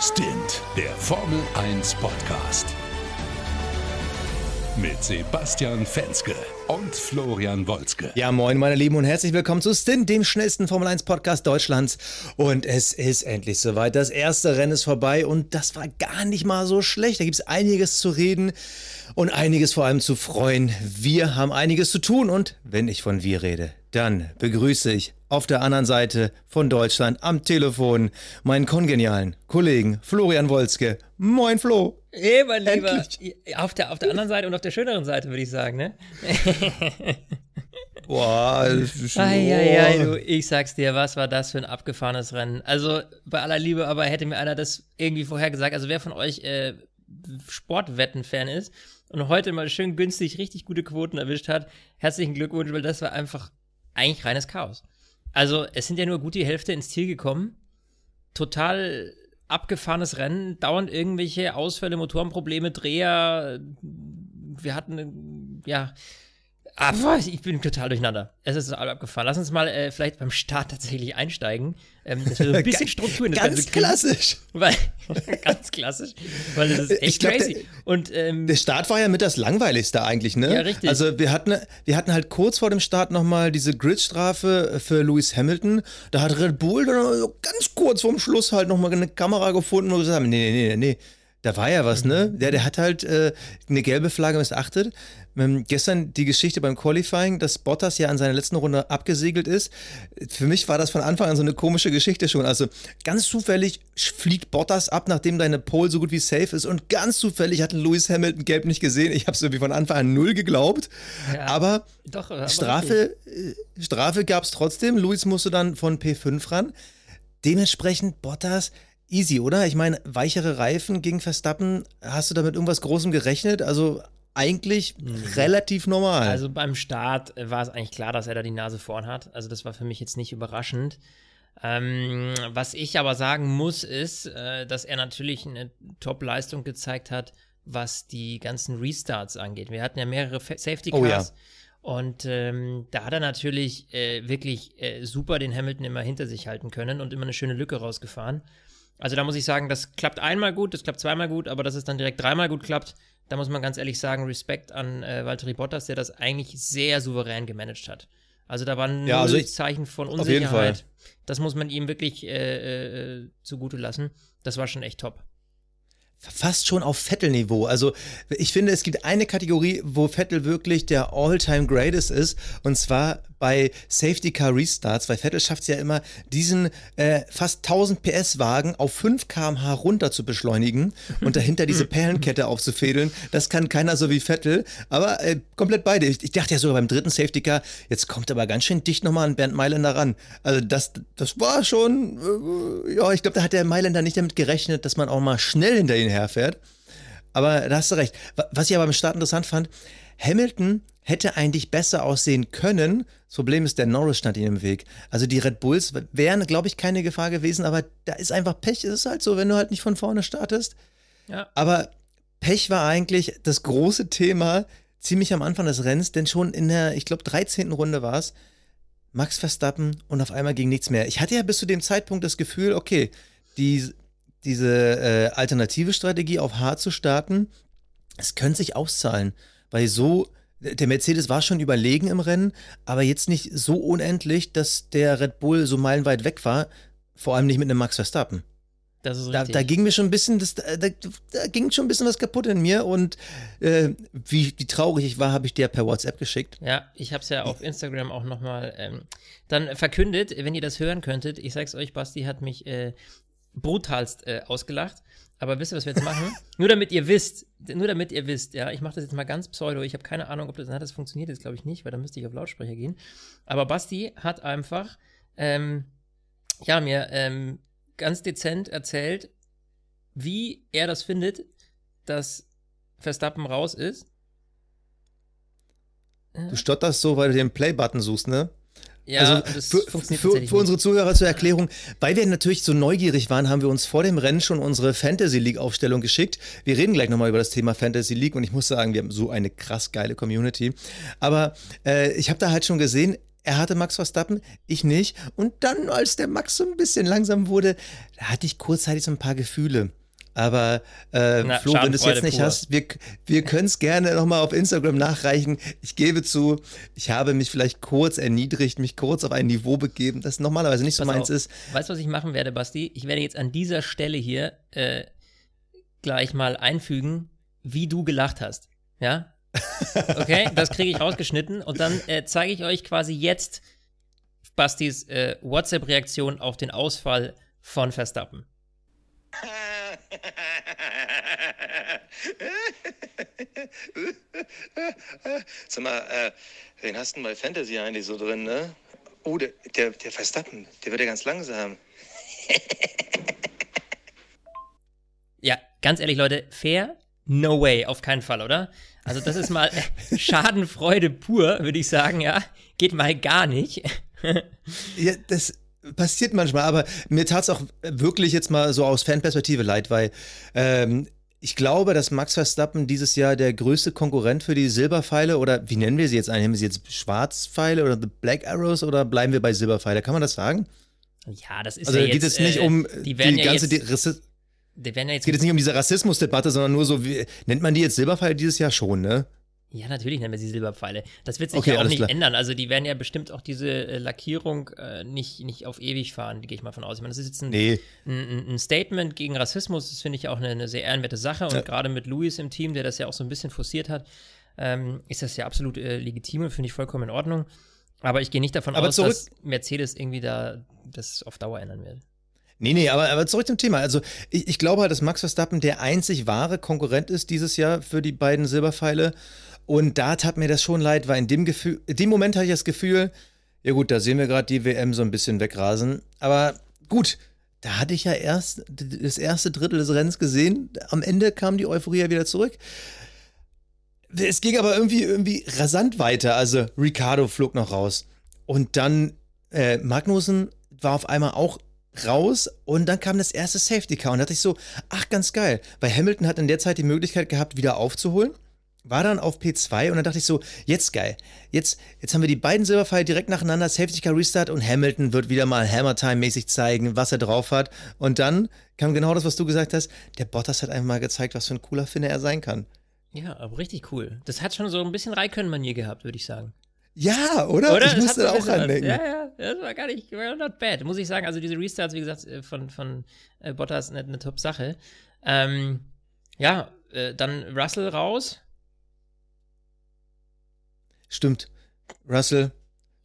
Stint, der Formel 1 Podcast. Mit Sebastian Fenske und Florian Wolzke. Ja, moin, meine Lieben, und herzlich willkommen zu Stint, dem schnellsten Formel 1 Podcast Deutschlands. Und es ist endlich soweit. Das erste Rennen ist vorbei und das war gar nicht mal so schlecht. Da gibt es einiges zu reden und einiges vor allem zu freuen. Wir haben einiges zu tun und wenn ich von wir rede, dann begrüße ich auf der anderen Seite von Deutschland am Telefon meinen kongenialen Kollegen Florian Wolzke. Moin Flo. Hey, mein Lieber. Auf der, auf der anderen Seite und auf der schöneren Seite, würde ich sagen, ne? Boah, ai, ai, ai, du, ich sag's dir, was war das für ein abgefahrenes Rennen? Also, bei aller Liebe, aber hätte mir einer das irgendwie vorher gesagt, also wer von euch äh, Sportwetten-Fan ist und heute mal schön günstig richtig gute Quoten erwischt hat, herzlichen Glückwunsch, weil das war einfach eigentlich reines Chaos. Also, es sind ja nur gut die Hälfte ins Ziel gekommen. Total abgefahrenes Rennen, dauernd irgendwelche Ausfälle, Motorenprobleme, Dreher. Wir hatten, ja, aber ich bin total durcheinander. Es ist total abgefahren. Lass uns mal äh, vielleicht beim Start tatsächlich einsteigen. Ähm, dass wir so ein bisschen Struktur in das ganz Ganze kriegen. klassisch. Weil, ganz klassisch. Weil das ist echt glaub, crazy. Der, und, ähm, der Start war ja mit das langweiligste eigentlich, ne? Ja, richtig. Also wir hatten, wir hatten halt kurz vor dem Start nochmal diese Gridstrafe für Lewis Hamilton. Da hat Red Bull dann ganz kurz vorm Schluss halt nochmal eine Kamera gefunden und gesagt, nee, nee, nee, nee. Da war ja was, ne? Der, der hat halt äh, eine gelbe Flagge missachtet. Ähm, gestern die Geschichte beim Qualifying, dass Bottas ja an seiner letzten Runde abgesegelt ist. Für mich war das von Anfang an so eine komische Geschichte schon. Also ganz zufällig fliegt Bottas ab, nachdem deine Pole so gut wie safe ist. Und ganz zufällig hat Lewis Hamilton gelb nicht gesehen. Ich habe es irgendwie von Anfang an null geglaubt. Ja, aber, doch, aber Strafe, äh, Strafe gab es trotzdem. Lewis musste dann von P5 ran. Dementsprechend Bottas easy, oder? Ich meine, weichere Reifen gegen Verstappen, hast du damit irgendwas Großem gerechnet? Also eigentlich mhm. relativ normal. Also beim Start äh, war es eigentlich klar, dass er da die Nase vorn hat. Also das war für mich jetzt nicht überraschend. Ähm, was ich aber sagen muss, ist, äh, dass er natürlich eine Top-Leistung gezeigt hat, was die ganzen Restarts angeht. Wir hatten ja mehrere Safety Cars. Oh, ja. Und ähm, da hat er natürlich äh, wirklich äh, super den Hamilton immer hinter sich halten können und immer eine schöne Lücke rausgefahren. Also da muss ich sagen, das klappt einmal gut, das klappt zweimal gut, aber dass es dann direkt dreimal gut klappt, da muss man ganz ehrlich sagen, Respekt an äh, Valtteri Bottas, der das eigentlich sehr souverän gemanagt hat. Also da waren ja, also Zeichen von Unsicherheit. Das muss man ihm wirklich äh, äh, zugute lassen. Das war schon echt top fast schon auf Vettel-Niveau. Also ich finde, es gibt eine Kategorie, wo Vettel wirklich der All-Time Greatest ist, und zwar bei Safety Car Restarts, weil Vettel schafft es ja immer, diesen äh, fast 1000 PS Wagen auf 5 km/h runter zu beschleunigen und dahinter diese Perlenkette aufzufädeln. Das kann keiner so wie Vettel, aber äh, komplett beide. Ich, ich, dachte ja sogar beim dritten Safety Car, jetzt kommt aber ganz schön dicht nochmal an Bernd Mailänder ran. Also das, das war schon, äh, ja, ich glaube, da hat der Mailänder nicht damit gerechnet, dass man auch mal schnell hinter ihn herfährt. Aber da hast du recht. Was ich aber beim Start interessant fand, Hamilton hätte eigentlich besser aussehen können. Das Problem ist, der Norris stand ihm im Weg. Also die Red Bulls wären, glaube ich, keine Gefahr gewesen, aber da ist einfach Pech. Es ist halt so, wenn du halt nicht von vorne startest. Ja. Aber Pech war eigentlich das große Thema ziemlich am Anfang des Rennens, denn schon in der, ich glaube, 13. Runde war es, Max Verstappen und auf einmal ging nichts mehr. Ich hatte ja bis zu dem Zeitpunkt das Gefühl, okay, die, diese äh, alternative Strategie auf hart zu starten, es könnte sich auszahlen, weil so der Mercedes war schon überlegen im Rennen, aber jetzt nicht so unendlich, dass der Red Bull so meilenweit weg war, vor allem nicht mit einem Max Verstappen. Das ist da, da, ging mir schon ein bisschen, das, da, da, ging schon ein bisschen was kaputt in mir und äh, wie, wie, traurig ich war, habe ich dir per WhatsApp geschickt. Ja, ich habe es ja auf Instagram auch nochmal ähm, dann verkündet, wenn ihr das hören könntet. Ich sag's euch, Basti hat mich äh, brutalst äh, ausgelacht. Aber wisst ihr, was wir jetzt machen? nur damit ihr wisst, nur damit ihr wisst, ja, ich mache das jetzt mal ganz pseudo. Ich habe keine Ahnung, ob das, na, das funktioniert jetzt, glaube ich, nicht, weil dann müsste ich auf Lautsprecher gehen. Aber Basti hat einfach, ähm, ja, mir ähm, ganz dezent erzählt, wie er das findet, dass Verstappen raus ist. Du stotterst so, weil du den Play-Button suchst, ne? Ja, also für, für, für unsere Zuhörer zur Erklärung, weil wir natürlich so neugierig waren, haben wir uns vor dem Rennen schon unsere Fantasy League Aufstellung geschickt. Wir reden gleich nochmal über das Thema Fantasy League und ich muss sagen, wir haben so eine krass geile Community. Aber äh, ich habe da halt schon gesehen, er hatte Max Verstappen, ich nicht. Und dann, als der Max so ein bisschen langsam wurde, da hatte ich kurzzeitig so ein paar Gefühle. Aber äh, Na, Flo, wenn du es jetzt nicht pur. hast, wir, wir können es gerne nochmal auf Instagram nachreichen. Ich gebe zu, ich habe mich vielleicht kurz erniedrigt, mich kurz auf ein Niveau begeben, das normalerweise nicht so Pass meins auf. ist. Weißt du, was ich machen werde, Basti? Ich werde jetzt an dieser Stelle hier äh, gleich mal einfügen, wie du gelacht hast. Ja? Okay, das kriege ich rausgeschnitten und dann äh, zeige ich euch quasi jetzt Bastis äh, WhatsApp-Reaktion auf den Ausfall von Verstappen. Sag mal, äh, wen hast du denn bei Fantasy eigentlich so drin, ne? Oh, der, der, der Verstappen, der wird ja ganz langsam. Ja, ganz ehrlich, Leute, fair? No way, auf keinen Fall, oder? Also, das ist mal Schadenfreude pur, würde ich sagen, ja. Geht mal gar nicht. Ja, das passiert manchmal, aber mir tat es auch wirklich jetzt mal so aus Fanperspektive leid, weil ähm, ich glaube, dass Max Verstappen dieses Jahr der größte Konkurrent für die Silberpfeile oder wie nennen wir sie jetzt eigentlich? Nennen wir sie jetzt Schwarzpfeile oder The Black Arrows oder bleiben wir bei Silberpfeile? Kann man das sagen? Ja, das ist Also ja jetzt, geht es nicht äh, um die die, ja ganze jetzt, die die werden ja jetzt es geht jetzt nicht um diese Rassismusdebatte, sondern nur so, wie, nennt man die jetzt Silberpfeile dieses Jahr schon, ne? Ja, natürlich nennen wir sie Silberpfeile. Das wird sich Okay, ja auch nicht klar. ändern. Also die werden ja bestimmt auch diese äh, Lackierung äh, nicht, nicht auf ewig fahren, gehe ich mal von aus. Ich meine, das ist jetzt ein, Nee. ein, ein Statement gegen Rassismus. Das finde ich auch eine, eine sehr ehrenwerte Sache. Und Ja. gerade mit Luis im Team, der das ja auch so ein bisschen forciert hat, ähm, ist das ja absolut äh, legitim und finde ich vollkommen in Ordnung. Aber ich gehe nicht davon Aber aus, dass Mercedes irgendwie da das auf Dauer ändern wird. Nee, nee, aber, aber zurück zum Thema. Also, ich, ich glaube halt, dass Max Verstappen der einzig wahre Konkurrent ist dieses Jahr für die beiden Silberpfeile. Und da tat mir das schon leid, weil in dem, Gefühl, in dem Moment hatte ich das Gefühl, ja gut, da sehen wir gerade die WM so ein bisschen wegrasen. Aber gut, da hatte ich ja erst das erste Drittel des Rennens gesehen. Am Ende kam die Euphorie ja wieder zurück. Es ging aber irgendwie, irgendwie rasant weiter. Also Ricardo flog noch raus. Und dann äh, Magnussen war auf einmal auch raus und dann kam das erste Safety Car und da dachte ich so, ach ganz geil, weil Hamilton hat in der Zeit die Möglichkeit gehabt, wieder aufzuholen. War dann auf P2 und dann dachte ich so, jetzt geil. Jetzt, jetzt haben wir die beiden Silberpfeile direkt nacheinander, Safety Car Restart und Hamilton wird wieder mal Hammer Time mäßig zeigen, was er drauf hat. Und dann kam genau das, was du gesagt hast. Der Bottas hat einfach mal gezeigt, was für ein cooler Finne er sein kann. Ja, aber richtig cool. Das hat schon so ein bisschen Raikön-Manier gehabt, würde ich sagen. Ja, oder? Oder? Ich Das musste da auch was. randenken. Ja, ja, das war gar nicht, war not bad, muss ich sagen. Also diese Restarts, wie gesagt, äh, von, von äh, Bottas eine, eine Top-Sache. Ähm, ja, äh, dann Russell raus, Stimmt. Russell,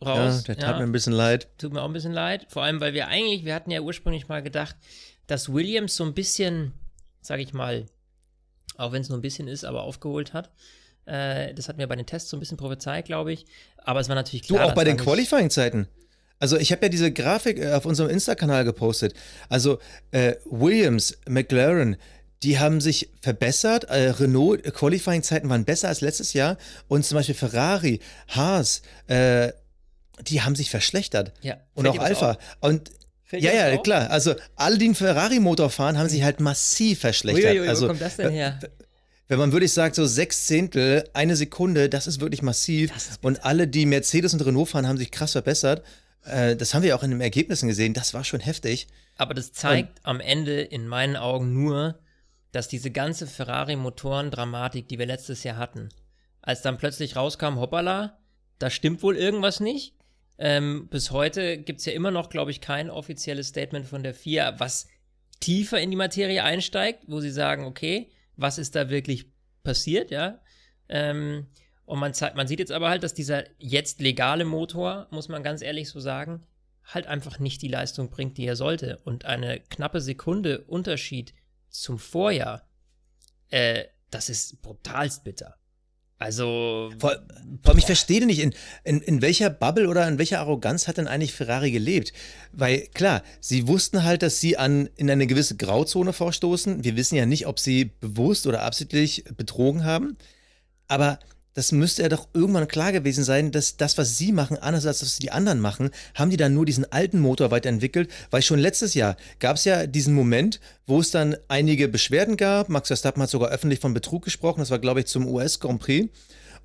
ja, raus. der tat mir ein bisschen leid. tut mir auch ein bisschen leid. Vor allem, weil wir eigentlich, wir hatten ja ursprünglich mal gedacht, dass Williams so ein bisschen, sag ich mal, auch wenn es nur ein bisschen ist, aber aufgeholt hat. Äh, das hatten wir bei den Tests so ein bisschen prophezeit, glaube ich. Aber es war natürlich Du, klar. auch bei den Qualifying-Zeiten. Also ich habe ja diese Grafik äh, auf unserem Insta-Kanal gepostet. Also äh, Williams, McLaren, die haben sich verbessert. Äh, Renault äh, Qualifying-Zeiten waren besser als letztes Jahr. Und zum Beispiel Ferrari, Haas, äh, die haben sich verschlechtert. Ja, Und auch Alpha. auf? Und Fällt ja, ja, auf? klar. Also alle, die einen Ferrari-Motor fahren, haben sich halt massiv verschlechtert. Uiuiui, also wo kommt das denn her? wenn man wirklich sagt, so sechs Zehntel, eine Sekunde, das ist wirklich massiv. Ist und alle, die Mercedes und Renault fahren, haben sich krass verbessert. Äh, das haben wir auch in den Ergebnissen gesehen. Das war schon heftig. Aber das zeigt am Ende in meinen Augen nur, dass diese ganze Ferrari-Motoren-Dramatik, die wir letztes Jahr hatten, als dann plötzlich rauskam, hoppala, da stimmt wohl irgendwas nicht. Ähm, bis heute gibt es ja immer noch, glaube ich, kein offizielles Statement von der FIA, was tiefer in die Materie einsteigt, wo sie sagen, okay, was ist da wirklich passiert, ja? Ähm, und man, man sieht jetzt aber halt, dass dieser jetzt legale Motor, muss man ganz ehrlich so sagen, halt einfach nicht die Leistung bringt, die er sollte. Und eine knappe Sekunde Unterschied zum Vorjahr, äh, das ist brutalst bitter. Also, Vor, vor allem, ich verstehe nicht, in, in, in welcher Bubble oder in welcher Arroganz hat denn eigentlich Ferrari gelebt? Weil klar, sie wussten halt, dass sie an, in eine gewisse Grauzone vorstoßen. Wir wissen ja nicht, ob sie bewusst oder absichtlich betrogen haben. Aber das müsste ja doch irgendwann klar gewesen sein, dass das, was sie machen, anders als was die anderen machen, haben die dann nur diesen alten Motor weiterentwickelt, weil schon letztes Jahr gab es ja diesen Moment, wo es dann einige Beschwerden gab. Max Verstappen hat sogar öffentlich von Betrug gesprochen, das war, glaube ich, zum US Grand Prix.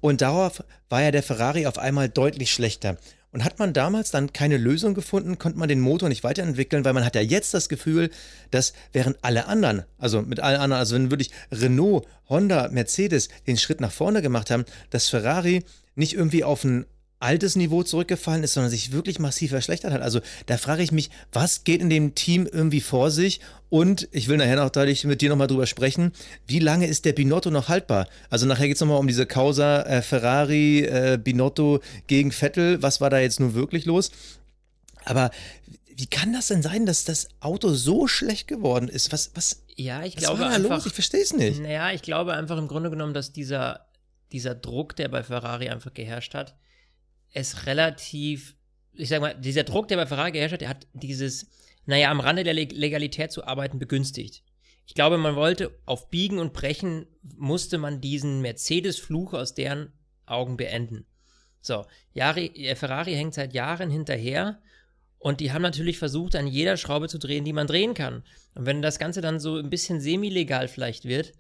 Und darauf war ja der Ferrari auf einmal deutlich schlechter. Und hat man damals dann keine Lösung gefunden, konnte man den Motor nicht weiterentwickeln, weil man hat ja jetzt das Gefühl, dass während alle anderen, also mit allen anderen, also wenn wirklich Renault, Honda, Mercedes den Schritt nach vorne gemacht haben, dass Ferrari nicht irgendwie auf ein altes Niveau zurückgefallen ist, sondern sich wirklich massiv verschlechtert hat. Also da frage ich mich, was geht in dem Team irgendwie vor sich? Und ich will nachher noch deutlich mit dir nochmal drüber sprechen, wie lange ist der Binotto noch haltbar? Also nachher geht es nochmal um diese Causa äh, Ferrari, äh, Binotto gegen Vettel. Was war da jetzt nun wirklich los? Aber wie kann das denn sein, dass das Auto so schlecht geworden ist? Was, was, ja, ich was glaube war da einfach, los? Ich verstehe es nicht. Naja, ich glaube einfach im Grunde genommen, dass dieser, dieser Druck, der bei Ferrari einfach geherrscht hat, es relativ, ich sag mal, dieser Druck, der bei Ferrari geherrscht hat, der hat dieses, naja, am Rande der Legalität zu arbeiten begünstigt. Ich glaube, man wollte auf Biegen und Brechen, musste man diesen Mercedes-Fluch aus deren Augen beenden. So, Jahre, äh, Ferrari hängt seit Jahren hinterher und die haben natürlich versucht, an jeder Schraube zu drehen, die man drehen kann. Und wenn das Ganze dann so ein bisschen semi-legal vielleicht wird,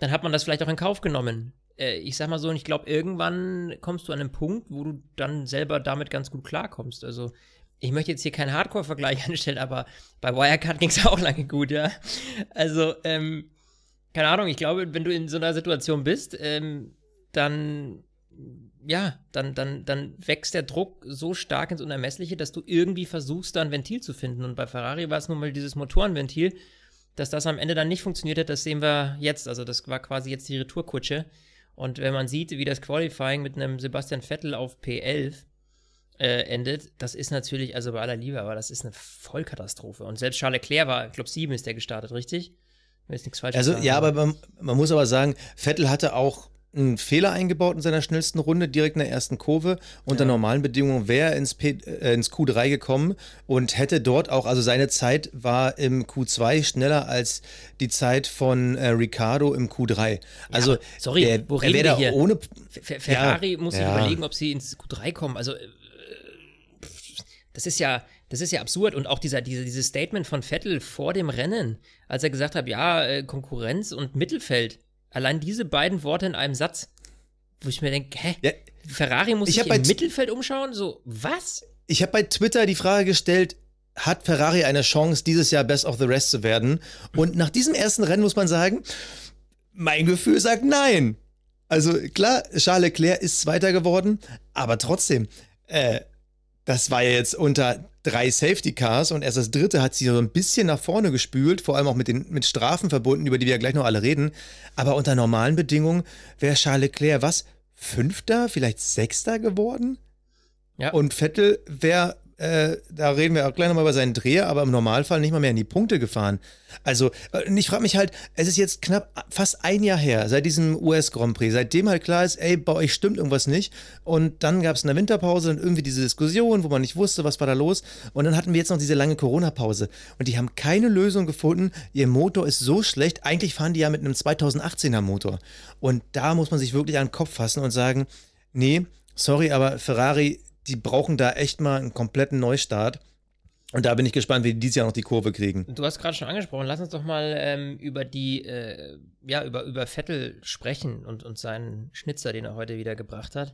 dann hat man das vielleicht auch in Kauf genommen äh, ich sag mal so, und ich glaube, irgendwann kommst du an einen Punkt, wo du dann selber damit ganz gut klarkommst. Also, ich möchte jetzt hier keinen Hardcore-Vergleich anstellen, aber bei Wirecard ging es auch lange gut, ja. Also, ähm, keine Ahnung, ich glaube, wenn du in so einer Situation bist, ähm, dann, ja, dann, dann, dann wächst der Druck so stark ins Unermessliche, dass du irgendwie versuchst, da ein Ventil zu finden. Und bei Ferrari war es nun mal dieses Motorenventil, dass das am Ende dann nicht funktioniert hat, das sehen wir jetzt. Also, das war quasi jetzt die Retourkutsche. Und wenn man sieht, wie das Qualifying mit einem Sebastian Vettel auf P11 äh, endet, das ist natürlich, also bei aller Liebe, aber das ist eine Vollkatastrophe. Und selbst Charles Leclerc war, ich glaube, sieben ist der gestartet, richtig? Wenn nichts falsch Also, sagen, ja, aber man, man, muss aber sagen, Vettel hatte auch einen Fehler eingebaut in seiner schnellsten Runde, direkt in der ersten Kurve. Unter ja. normalen Bedingungen wäre er ins, äh, ins Q3 gekommen und hätte dort auch, also seine Zeit war im Q2 schneller als die Zeit von äh, Ricardo im Q3. Also, ja, sorry, der, wo reden wir hier? Ohne, Ferrari ja, muss sich überlegen, ob sie ins Q3 kommen. Also, äh, das ist ja, das ist ja absurd. Und auch dieser, diese, dieses Statement von Vettel vor dem Rennen, als er gesagt hat, ja, äh, Konkurrenz und Mittelfeld. Allein diese beiden Worte in einem Satz, wo ich mir denke, hä? Ja, Ferrari muss sich im Mittelfeld umschauen? So, was? Ich habe bei Twitter die Frage gestellt, hat Ferrari eine Chance, dieses Jahr Best of the Rest zu werden? Und nach diesem ersten Rennen muss man sagen, mein Gefühl sagt nein. Also klar, Charles Leclerc ist Zweiter geworden, aber trotzdem, äh, das war ja jetzt unter drei Safety Cars und erst das dritte hat sie so ein bisschen nach vorne gespült, vor allem auch mit, den, mit Strafen verbunden, über die wir ja gleich noch alle reden. Aber unter normalen Bedingungen wäre Charles Leclerc was? Fünfter, vielleicht Sechster geworden? Ja. Und Vettel wäre äh, da reden wir auch gleich nochmal über seinen Dreher, aber im Normalfall nicht mal mehr in die Punkte gefahren. Also, äh, ich frage mich halt, es ist jetzt knapp fast ein Jahr her, seit diesem US Grand Prix, seitdem halt klar ist, ey, bei euch stimmt irgendwas nicht. Und dann gab es eine Winterpause und irgendwie diese Diskussion, wo man nicht wusste, was war da los. Und dann hatten wir jetzt noch diese lange Corona-Pause. Und die haben keine Lösung gefunden. Ihr Motor ist so schlecht. Eigentlich fahren die ja mit einem 2018er Motor. Und da muss man sich wirklich an den Kopf fassen und sagen, nee, sorry, aber Ferrari die brauchen da echt mal einen kompletten Neustart. Und da bin ich gespannt, wie die dieses Jahr noch die Kurve kriegen. Du hast gerade schon angesprochen, lass uns doch mal ähm, über die, äh, ja, über, über Vettel sprechen und, und seinen Schnitzer, den er heute wieder gebracht hat.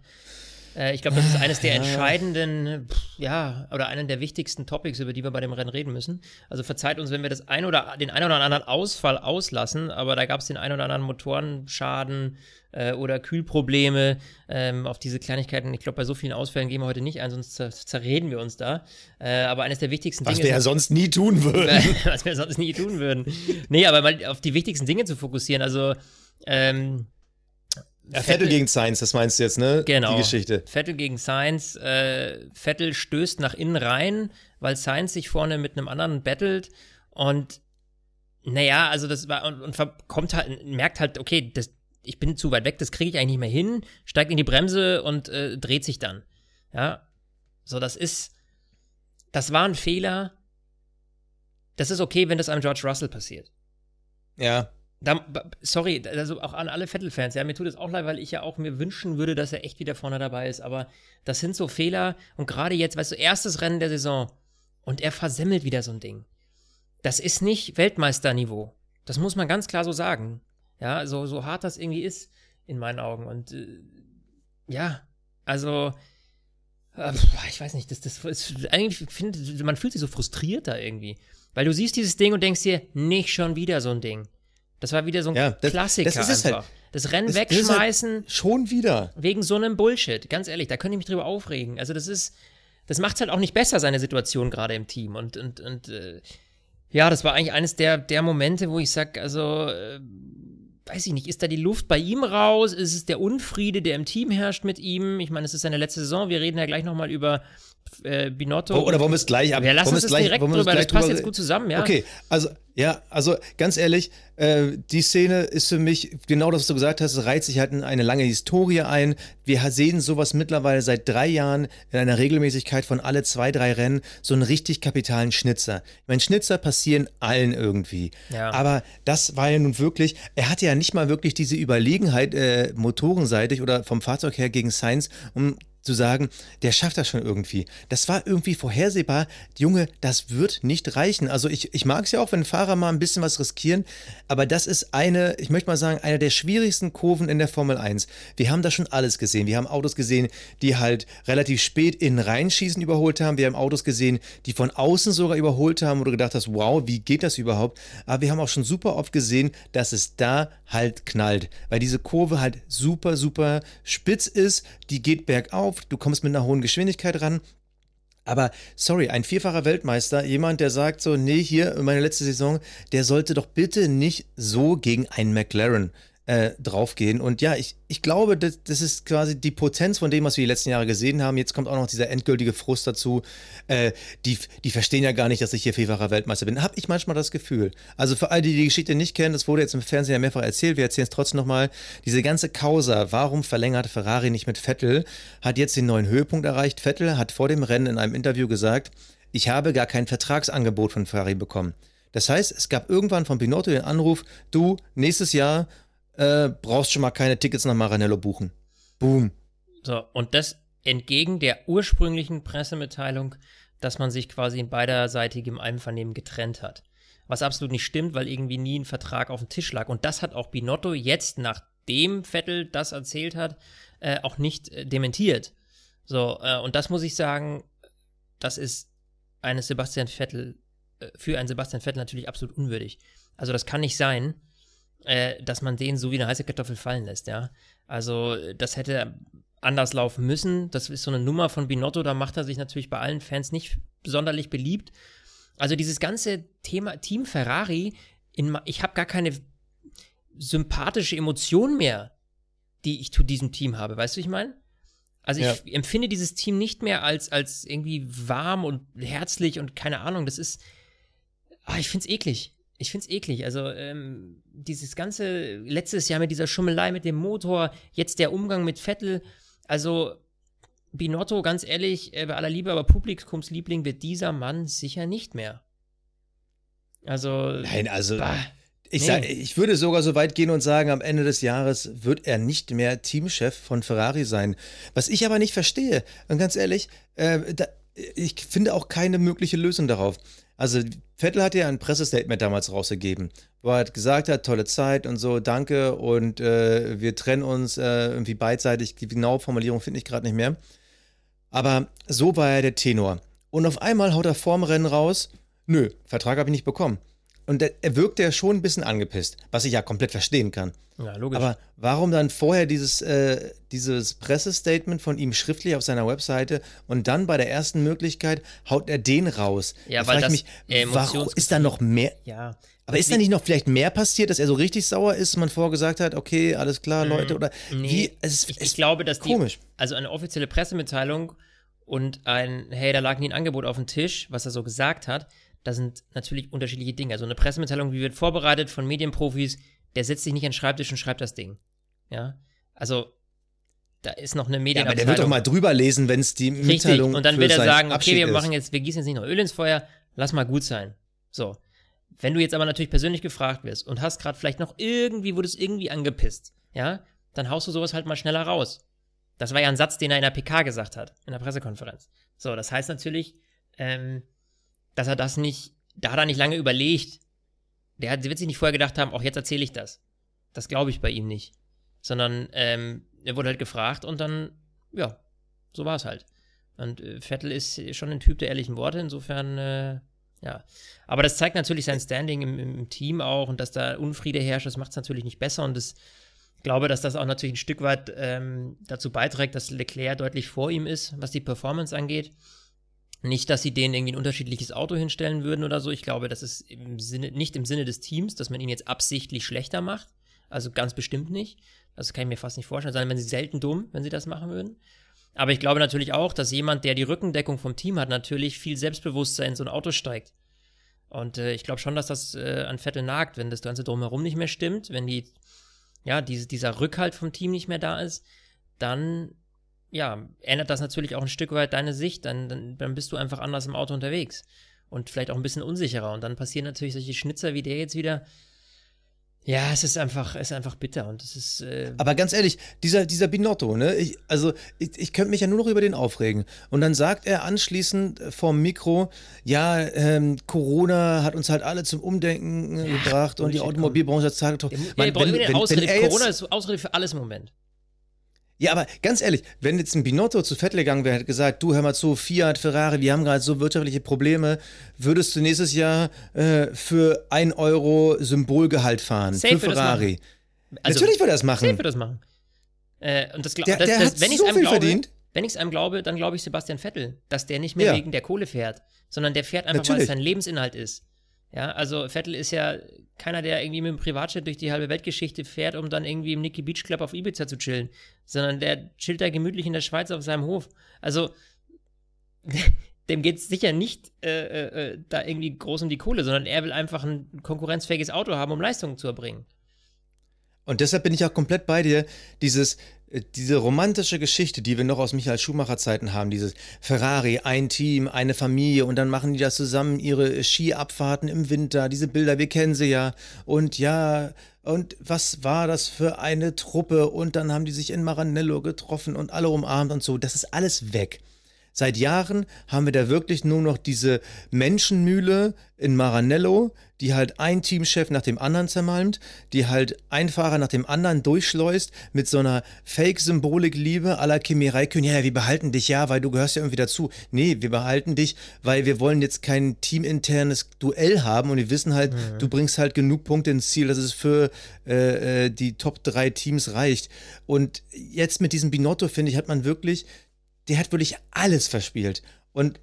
Äh, ich glaube, das ist eines der entscheidenden, ja, oder einen der wichtigsten Topics, über die wir bei dem Rennen reden müssen. Also verzeiht uns, wenn wir das ein oder den ein oder anderen Ausfall auslassen, aber da gab es den ein oder anderen Motorenschaden äh, oder Kühlprobleme. Ähm, auf diese Kleinigkeiten, ich glaube, bei so vielen Ausfällen gehen wir heute nicht ein, sonst zer zerreden wir uns da. Äh, aber eines der wichtigsten was Dinge. Was wir ja sonst nie tun würden. was wir sonst nie tun würden. Nee, aber mal auf die wichtigsten Dinge zu fokussieren. Also, ähm, ja, Vettel, Vettel, gegen Sainz, das meinst du jetzt, ne? Genau. Die Geschichte. Vettel gegen Sainz. Äh, Vettel stößt nach innen rein, weil Sainz sich vorne mit einem anderen battelt und naja, also das war und, und kommt halt, merkt halt, okay, das, ich bin zu weit weg, das kriege ich eigentlich nicht mehr hin, steigt in die Bremse und äh, dreht sich dann. Ja. So, das ist, das war ein Fehler. Das ist okay, wenn das einem George Russell passiert. Ja. Da, sorry, also auch an alle Vettel-Fans, ja, mir tut es auch leid, weil ich ja auch mir wünschen würde, dass er echt wieder vorne dabei ist, aber das sind so Fehler und gerade jetzt, weißt du, erstes Rennen der Saison und er versemmelt wieder so ein Ding. Das ist nicht Weltmeisterniveau. Das muss man ganz klar so sagen. Ja, so, so hart das irgendwie ist, in meinen Augen. Und äh, ja, also äh, ich weiß nicht, das, das ist, eigentlich finde man fühlt sich so frustriert da irgendwie. Weil du siehst dieses Ding und denkst dir, nicht schon wieder so ein Ding. Das war wieder so ein Ja, das- Klassiker das ist es halt. einfach. Das Rennen Das- halt wegschmeißen Schon wieder. wegen so einem Bullshit. Ganz ehrlich, da könnte ich mich drüber aufregen. Also das ist, das macht halt auch nicht besser, seine Situation gerade im Team. Und, und, und äh, ja, das war eigentlich eines der, der Momente, wo ich sage, also, äh, weiß ich nicht, ist da die Luft bei ihm raus? Ist es der Unfriede, der im Team herrscht mit ihm? Ich meine, es ist seine letzte Saison. Wir reden ja gleich nochmal über äh, Binotto. Oh, Oder wollen wir es gleich ab? Ja, lass uns es das gleich- direkt es drüber, das passt drüber- jetzt gut zusammen, ja. Okay, also, ja, also ganz ehrlich, äh, die Szene ist für mich, genau das, was du gesagt hast, es reiht sich halt in eine lange Historie ein. Wir sehen sowas mittlerweile seit drei Jahren in einer Regelmäßigkeit von alle zwei, drei Rennen, so einen richtig kapitalen Schnitzer. Ich meine, Schnitzer passieren allen irgendwie. Ja. Aber das war ja nun wirklich, er hatte ja nicht mal wirklich diese Überlegenheit äh, motorenseitig oder vom Fahrzeug her gegen Sainz, um zu sagen, der schafft das schon irgendwie. Das war irgendwie vorhersehbar. Junge, das wird nicht reichen. Also ich, ich mag es ja auch, wenn Fahrer mal ein bisschen was riskieren, aber das ist eine, ich möchte mal sagen, eine der schwierigsten Kurven in der Formel 1. Wir haben da schon alles gesehen. Wir haben Autos gesehen, die halt relativ spät in reinschießen überholt haben. Wir haben Autos gesehen, die von außen sogar überholt haben, du gedacht hast, wow, wie geht das überhaupt? Aber wir haben auch schon super oft gesehen, dass es da halt knallt, weil diese Kurve halt super, super spitz ist. Die geht bergauf, du kommst mit einer hohen Geschwindigkeit ran. Aber sorry, ein vierfacher Weltmeister, jemand, der sagt so, nee, hier, meine letzte Saison, der sollte doch bitte nicht so gegen einen McLaren äh, draufgehen. Und ja, ich, ich glaube, das, das ist quasi die Potenz von dem, was wir die letzten Jahre gesehen haben. Jetzt kommt auch noch dieser endgültige Frust dazu. Äh, die, die verstehen ja gar nicht, dass ich hier vierfacher Weltmeister bin. Hab ich manchmal das Gefühl. Also für all die, die die Geschichte nicht kennen, das wurde jetzt im Fernsehen ja mehrfach erzählt, wir erzählen es trotzdem nochmal. Diese ganze Causa, warum verlängert Ferrari nicht mit Vettel, hat jetzt den neuen Höhepunkt erreicht. Vettel hat vor dem Rennen in einem Interview gesagt, ich habe gar kein Vertragsangebot von Ferrari bekommen. Das heißt, es gab irgendwann von Pinotto den Anruf, du, nächstes Jahr äh, brauchst schon mal keine Tickets nach Maranello buchen. Boom. So, und das entgegen der ursprünglichen Pressemitteilung, dass man sich quasi in beiderseitigem Einvernehmen getrennt hat. Was absolut nicht stimmt, weil irgendwie nie ein Vertrag auf dem Tisch lag. Und das hat auch Binotto jetzt, nachdem Vettel das erzählt hat, äh, auch nicht äh, dementiert. So, äh, und das muss ich sagen, das ist eines Sebastian Vettel, äh, für einen Sebastian Vettel natürlich absolut unwürdig. Also das kann nicht sein, äh, dass man den so wie eine heiße Kartoffel fallen lässt, ja. Also äh, das hätte anders laufen müssen. Das ist so eine Nummer von Binotto, da macht er sich natürlich bei allen Fans nicht sonderlich beliebt. Also dieses ganze Thema Team Ferrari, in, ich habe gar keine sympathische Emotion mehr, die ich zu diesem Team habe. Weißt du, wie ich meine? Also ich empfinde dieses Team nicht mehr als, als irgendwie warm und herzlich und keine Ahnung. Das ist, ah, ich find's eklig. Ich find's eklig. Also ähm, dieses ganze letztes Jahr mit dieser Schummelei mit dem Motor, jetzt der Umgang mit Vettel. Also Binotto, ganz ehrlich, äh, bei aller Liebe, aber Publikumsliebling wird dieser Mann sicher nicht mehr. Also Nein, also bah, ich, nee. sag, ich würde sogar so weit gehen und sagen, am Ende des Jahres wird er nicht mehr Teamchef von Ferrari sein. Was ich aber nicht verstehe, und ganz ehrlich, äh, da, ich finde auch keine mögliche Lösung darauf. Also Vettel hat ja ein Pressestatement damals rausgegeben, wo er halt gesagt hat, tolle Zeit und so, danke und äh, wir trennen uns äh, irgendwie beidseitig. Die genaue Formulierung finde ich gerade nicht mehr. Aber so war er der Tenor. Und auf einmal haut er vorm Rennen raus, nö, Vertrag habe ich nicht bekommen. Und er, er wirkte ja schon ein bisschen angepisst, was ich ja komplett verstehen kann. ja, logisch. Aber warum dann vorher dieses, äh, dieses Pressestatement von ihm schriftlich auf seiner Webseite und dann bei der ersten Möglichkeit haut er den raus? Ja, Da weil frag ich das mich, warum ist da noch mehr? ja. Aber ist da nicht noch vielleicht mehr passiert, dass er so richtig sauer ist, man vorher gesagt hat, okay, alles klar, Leute, oder Nee, wie? Es, ich, es, ich glaube, dass die, komisch. also eine offizielle Pressemitteilung und ein, hey, da lag nie ein Angebot auf dem Tisch, was er so gesagt hat, da sind natürlich unterschiedliche Dinge. Also eine Pressemitteilung, wie wird vorbereitet von Medienprofis, der setzt sich nicht an den Schreibtisch und schreibt das Ding. Ja, also da ist noch eine Ja, aber der wird doch mal drüber lesen, wenn es die Richtig, Mitteilung und dann wird er sagen, okay, Abschied wir ist. machen jetzt, wir gießen jetzt nicht noch Öl ins Feuer, lass mal gut sein. So. Wenn du jetzt aber natürlich persönlich gefragt wirst und hast gerade vielleicht noch irgendwie, wurdest irgendwie angepisst, ja, dann haust du sowas halt mal schneller raus. Das war ja ein Satz, den er in der PK gesagt hat, in der Pressekonferenz. So, das heißt natürlich, ähm, dass er das nicht, da hat er nicht lange überlegt. Der, hat, wird sich nicht vorher gedacht haben, auch jetzt erzähle ich das. Das glaube ich bei ihm nicht. Sondern ähm, er wurde halt gefragt und dann, ja, so war es halt. Und äh, Vettel ist schon ein Typ der ehrlichen Worte, insofern, äh, ja. Aber das zeigt natürlich sein Standing im, im, Team auch und dass da Unfriede herrscht, das macht es natürlich nicht besser und das ich glaube, dass das auch natürlich ein Stück weit ähm, dazu beiträgt, dass Leclerc deutlich vor ihm ist, was die Performance angeht. Nicht, dass sie denen irgendwie ein unterschiedliches Auto hinstellen würden oder so. Ich glaube, das ist im Sinne, nicht im Sinne des Teams, dass man ihn jetzt absichtlich schlechter macht. Also ganz bestimmt nicht. Das kann ich mir fast nicht vorstellen. Sondern wenn sie selten dumm, wenn sie das machen würden. Aber ich glaube natürlich auch, dass jemand, der die Rückendeckung vom Team hat, natürlich viel Selbstbewusstsein in so ein Auto steigt. Und äh, ich glaube schon, dass das äh, an Vettel nagt, wenn das Ganze drumherum nicht mehr stimmt, wenn die ja, diese, dieser Rückhalt vom Team nicht mehr da ist, dann ja, ändert das natürlich auch ein Stück weit deine Sicht. Dann, dann, dann bist du einfach anders im Auto unterwegs und vielleicht auch ein bisschen unsicherer. Und dann passieren natürlich solche Schnitzer wie der jetzt wieder. Ja, es ist einfach, es ist einfach bitter und es ist. Äh Aber ganz ehrlich, dieser, dieser Binotto, ne? Ich, also ich, ich könnte mich ja nur noch über den aufregen. Und dann sagt er anschließend vorm Mikro, ja, ähm, Corona hat uns halt alle zum Umdenken äh, ja, gebracht und die Automobilbranche hat. Ja, wenn, wenn, wenn, Ausrede, Corona ist Ausrede für alles im Moment. Ja, aber ganz ehrlich, wenn jetzt ein Binotto zu Vettel gegangen wäre, hätte gesagt, du hör mal zu, Fiat, Ferrari, wir haben gerade so wirtschaftliche Probleme, würdest du nächstes Jahr äh, für ein Euro Symbolgehalt fahren Safe für Ferrari? Also, Natürlich würde er das machen. Safe würde das machen. Äh, und das, der, das, der das, hat wenn so viel glaube, verdient. Wenn ich es einem glaube, dann glaube ich Sebastian Vettel, dass der nicht mehr ja. wegen der Kohle fährt, sondern der fährt einfach, Natürlich. weil es sein Lebensinhalt ist. Ja, also Vettel ist ja keiner, der irgendwie mit dem Privatjet durch die halbe Weltgeschichte fährt, um dann irgendwie im Nicky Beach Club auf Ibiza zu chillen, sondern der chillt da gemütlich in der Schweiz auf seinem Hof. Also dem geht es sicher nicht äh, äh, äh, da irgendwie groß um die Kohle, sondern er will einfach ein konkurrenzfähiges Auto haben, um Leistungen zu erbringen. Und deshalb bin ich auch komplett bei dir. Dieses, äh, diese romantische Geschichte, die wir noch aus Michael Schumacher Zeiten haben, dieses Ferrari, ein Team, eine Familie und dann machen die da zusammen ihre Skiabfahrten im Winter, diese Bilder, wir kennen sie ja. Und ja, und was war das für eine Truppe? Und dann haben die sich in Maranello getroffen und alle umarmt und so. Das ist alles weg. Seit Jahren haben wir da wirklich nur noch diese Menschenmühle in Maranello, die halt ein Teamchef nach dem anderen zermalmt, die halt ein Fahrer nach dem anderen durchschleust mit so einer Fake-Symbolik-Liebe la Kimi Räikkönen. Ja, wir behalten dich ja, weil du gehörst ja irgendwie dazu. Nee, wir behalten dich, weil wir wollen jetzt kein teaminternes Duell haben und wir wissen halt, mhm. du bringst halt genug Punkte ins Ziel, dass es für äh, äh die Top 3 Teams reicht. Und jetzt mit diesem Binotto, finde ich, hat man wirklich der hat wirklich alles verspielt. Und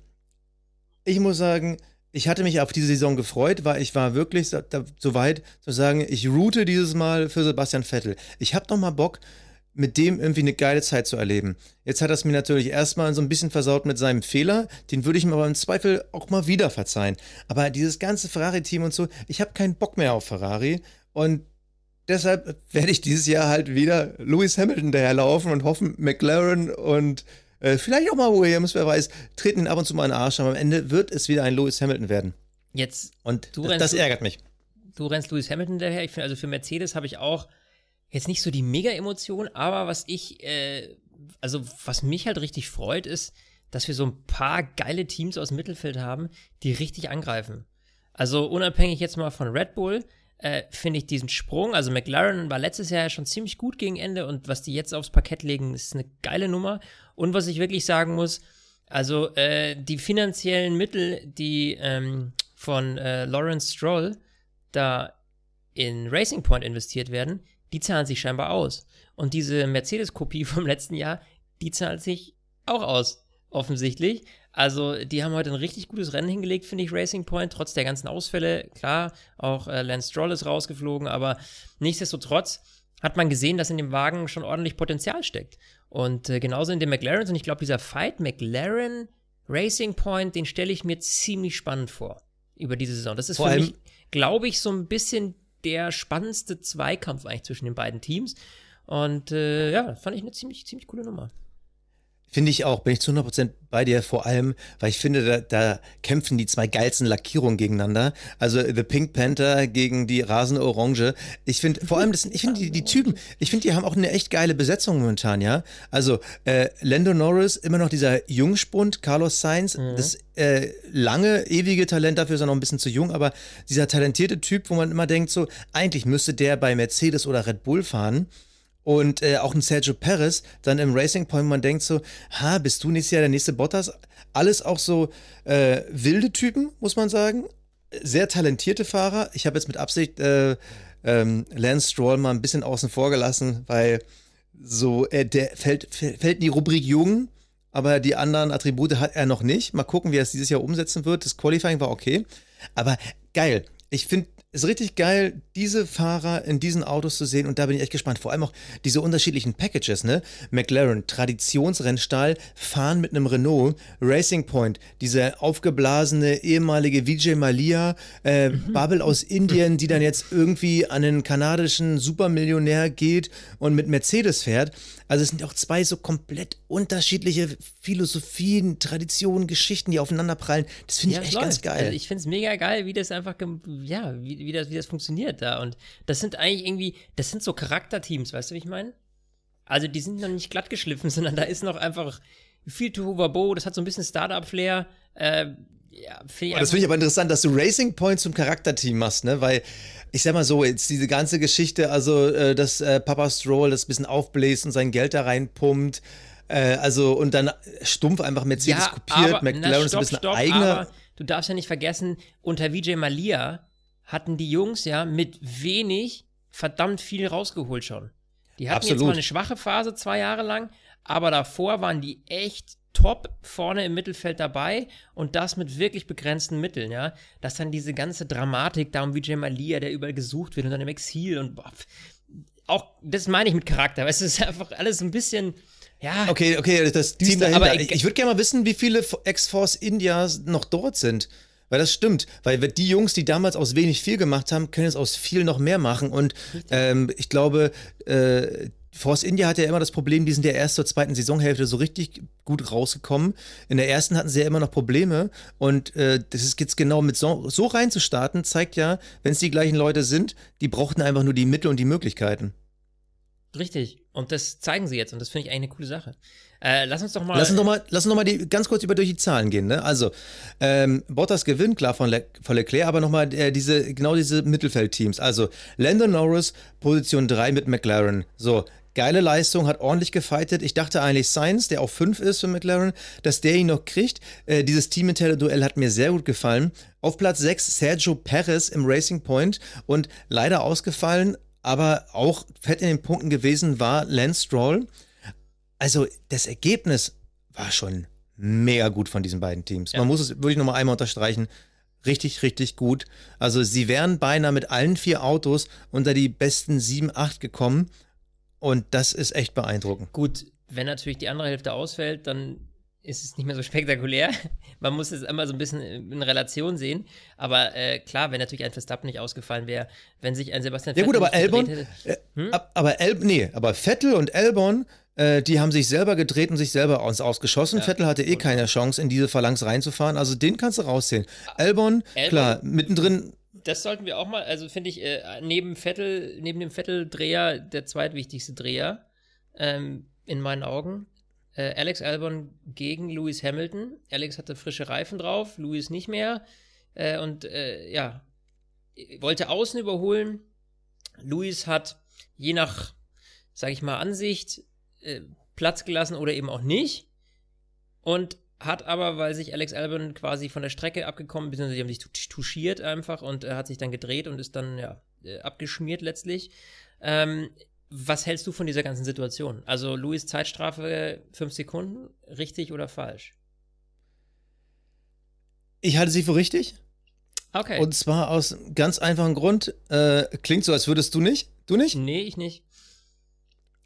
ich muss sagen, ich hatte mich auf diese Saison gefreut, weil ich war wirklich so, so weit zu sagen, ich route dieses Mal für Sebastian Vettel. Ich habe noch mal Bock, mit dem irgendwie eine geile Zeit zu erleben. Jetzt hat er es mir natürlich erstmal so ein bisschen versaut mit seinem Fehler. Den würde ich mir aber im Zweifel auch mal wieder verzeihen. Aber dieses ganze Ferrari-Team und so, ich habe keinen Bock mehr auf Ferrari. Und deshalb werde ich dieses Jahr halt wieder Lewis Hamilton daherlaufen und hoffen, McLaren und äh, vielleicht auch mal Williams, wer weiß, treten ihn ab und zu mal in den Arsch, aber am Ende wird es wieder ein Lewis Hamilton werden. Jetzt. Und das, das, ärgert mich. Du rennst Lewis Hamilton daher. Ich finde, also für Mercedes habe ich auch jetzt nicht so die Mega-Emotion, aber was ich, äh, also was mich halt richtig freut, ist, dass wir so ein paar geile Teams aus dem Mittelfeld haben, die richtig angreifen. Also unabhängig jetzt mal von Red Bull, äh, finde ich diesen Sprung. Also McLaren war letztes Jahr schon ziemlich gut gegen Ende und was die jetzt aufs Parkett legen, ist eine geile Nummer. Und was ich wirklich sagen muss, also äh, die finanziellen Mittel, die ähm, von äh, Lawrence Stroll da in Racing Point investiert werden, die zahlen sich scheinbar aus. Und diese Mercedes-Kopie vom letzten Jahr, die zahlt sich auch aus, offensichtlich. Also, die haben heute ein richtig gutes Rennen hingelegt, finde ich, Racing Point, trotz der ganzen Ausfälle. Klar, auch äh, Lance Stroll ist rausgeflogen, aber nichtsdestotrotz hat man gesehen, dass in dem Wagen schon ordentlich Potenzial steckt. Und äh, genauso in den McLarens. Und ich glaube, dieser Fight McLaren Racing Point, den stelle ich mir ziemlich spannend vor über diese Saison. Das ist vor für mich, glaube ich, so ein bisschen der spannendste Zweikampf eigentlich zwischen den beiden Teams. Und äh, ja, fand ich eine ziemlich, ziemlich coole Nummer. Finde ich auch, bin ich zu 100% bei dir, vor allem, weil ich finde, da, da, kämpfen die zwei geilsten Lackierungen gegeneinander. Also The Pink Panther gegen die rasende Orange. Ich finde, vor allem, das, ich finde, die, die Typen, ich finde, die haben auch eine echt geile Besetzung momentan, ja. Also äh, Lando Norris, immer noch dieser Jungspund, Carlos Sainz, mhm. das äh, lange, ewige Talent, dafür ist er noch ein bisschen zu jung, aber dieser talentierte Typ, wo man immer denkt, so, eigentlich müsste der bei Mercedes oder Red Bull fahren. Und äh, auch ein Sergio Perez dann im Racing Point, man denkt so, ha, bist du nächstes Jahr der nächste Bottas? Alles auch so äh, wilde Typen, muss man sagen. Sehr talentierte Fahrer. Ich habe jetzt mit Absicht äh, ähm, Lance Stroll mal ein bisschen außen vor gelassen, weil so, äh, der fällt, fällt in die Rubrik Jung, aber die anderen Attribute hat er noch nicht. Mal gucken, wie er es dieses Jahr umsetzen wird. Das Qualifying war okay. Aber geil. Ich finde ist richtig geil, diese Fahrer in diesen Autos zu sehen und da bin ich echt gespannt. Vor allem auch diese unterschiedlichen Packages, ne? McLaren, Traditionsrennstall, fahren mit einem Renault, Racing Point, diese aufgeblasene ehemalige Vijay Malia, äh, mhm. Bubble aus Indien, die dann jetzt irgendwie an einen kanadischen Supermillionär geht und mit Mercedes fährt. Also es sind auch zwei so komplett unterschiedliche Philosophien, Traditionen, Geschichten, die aufeinanderprallen. Das finde ich echt ganz geil. Also ich finde es mega geil, wie das einfach, ja, wie, wie, das, wie das funktioniert da. Und das sind eigentlich irgendwie, das sind so Charakterteams, weißt du, wie ich meine? Also die sind noch nicht glatt geschliffen, sondern da ist noch einfach viel Tohuwabo, das hat so ein bisschen Startup-Flair. Äh, ja, find oh, das finde ich aber interessant, dass du Racing Point zum Charakterteam machst, ne? Weil ich sag mal so, jetzt diese ganze Geschichte, also äh, dass äh, Papa Stroll das ein bisschen aufbläst und sein Geld da reinpumpt, äh, also und dann stumpf einfach Mercedes ja, kopiert, aber, McLaren ist ein bisschen stopp, eigener. du darfst ja nicht vergessen, unter Vijay Malia hatten die Jungs ja mit wenig verdammt viel rausgeholt schon. Die hatten Absolut. jetzt mal eine schwache Phase zwei Jahre lang, aber davor waren die echt top vorne im Mittelfeld dabei und das mit wirklich begrenzten Mitteln, ja. Dass dann diese ganze Dramatik da um Vijay Malia, der überall gesucht wird und dann im Exil und boah, auch, das meine ich mit Charakter, weil es ist einfach alles ein bisschen, ja. Okay, okay, das Team dahinter. Aber ich, ich würde gerne mal wissen, wie viele Ex-Force Indias noch dort sind. Weil das stimmt, weil die Jungs, die damals aus wenig viel gemacht haben, können jetzt aus viel noch mehr machen. Und ähm, ich glaube, äh, Force India hatte ja immer das Problem, die sind ja erst zur zweiten Saisonhälfte so richtig gut rausgekommen. In der ersten hatten sie ja immer noch Probleme und äh, das ist jetzt genau mit so, so reinzustarten, zeigt ja, wenn es die gleichen Leute sind, die brauchten einfach nur die Mittel und die Möglichkeiten. Richtig. Und das zeigen sie jetzt und das finde ich eigentlich eine coole Sache. Äh, lass uns doch mal. Lass uns doch mal, lass uns doch mal die, ganz kurz über durch die Zahlen gehen. Ne? Also, ähm, Bottas gewinnt, klar, von, Le von Leclerc, aber nochmal äh, diese, genau diese Mittelfeldteams. Also, Landon Norris, Position 3 mit McLaren. So, geile Leistung, hat ordentlich gefightet. Ich dachte eigentlich Sainz, der auf 5 ist für McLaren, dass der ihn noch kriegt. Äh, dieses teaminterne Duell hat mir sehr gut gefallen. Auf Platz 6 Sergio Perez im Racing Point und leider ausgefallen, aber auch fett in den Punkten gewesen war Lance Stroll. Also das Ergebnis war schon mega gut von diesen beiden Teams. Ja. Man muss es wirklich nochmal einmal unterstreichen. Richtig, richtig gut. Also sie wären beinahe mit allen vier Autos unter die besten 7, 8 gekommen. Und das ist echt beeindruckend. Gut, wenn natürlich die andere Hälfte ausfällt, dann ist es nicht mehr so spektakulär. Man muss es immer so ein bisschen in Relation sehen. Aber äh, klar, wenn natürlich ein Verstappen nicht ausgefallen wäre, wenn sich ein Sebastian Vettel. Ja, gut, aber Albon. Äh, hm? Aber El nee, aber Vettel und Albon, äh, die haben sich selber gedreht und sich selber aus, ausgeschossen. Ja, Vettel hatte eh keine Chance, in diese Phalanx reinzufahren. Also den kannst du rauszählen. Albon, Albon klar, mittendrin das sollten wir auch mal, also finde ich, äh, neben Vettel, neben dem Vettel-Dreher der zweitwichtigste Dreher ähm, in meinen Augen. Äh, Alex Albon gegen Lewis Hamilton. Alex hatte frische Reifen drauf, Lewis nicht mehr. Äh, und äh, ja, wollte außen überholen. Lewis hat je nach, sag ich mal, Ansicht äh, Platz gelassen oder eben auch nicht. Und hat aber, weil sich Alex Albon quasi von der Strecke abgekommen, beziehungsweise die haben sich touchiert einfach und er hat sich dann gedreht und ist dann, ja, äh, abgeschmiert letztlich. Ähm, was hältst du von dieser ganzen Situation? Also, Louis Zeitstrafe fünf Sekunden, richtig oder falsch? Ich halte sie für richtig. Okay. Und zwar aus ganz einfachem Grund. Äh, klingt so, als würdest du nicht. Du nicht? Nee, ich nicht.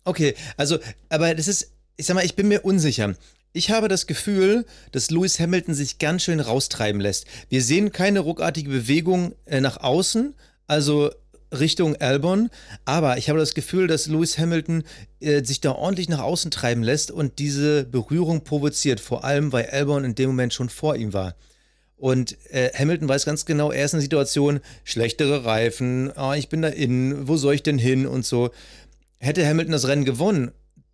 Okay, also, aber das ist, ich sag mal, ich bin mir unsicher. Ich habe das Gefühl, dass Lewis Hamilton sich ganz schön raustreiben lässt. Wir sehen keine ruckartige Bewegung äh, nach außen, also Richtung Albon, aber ich habe das Gefühl, dass Lewis Hamilton äh, sich da ordentlich nach außen treiben lässt und diese Berührung provoziert, vor allem weil Albon in dem Moment schon vor ihm war. Und äh, Hamilton weiß ganz genau, er ist in einer Situation, schlechtere Reifen, oh, ich bin da innen, wo soll ich denn hin und so. Hätte Hamilton das Rennen gewonnen,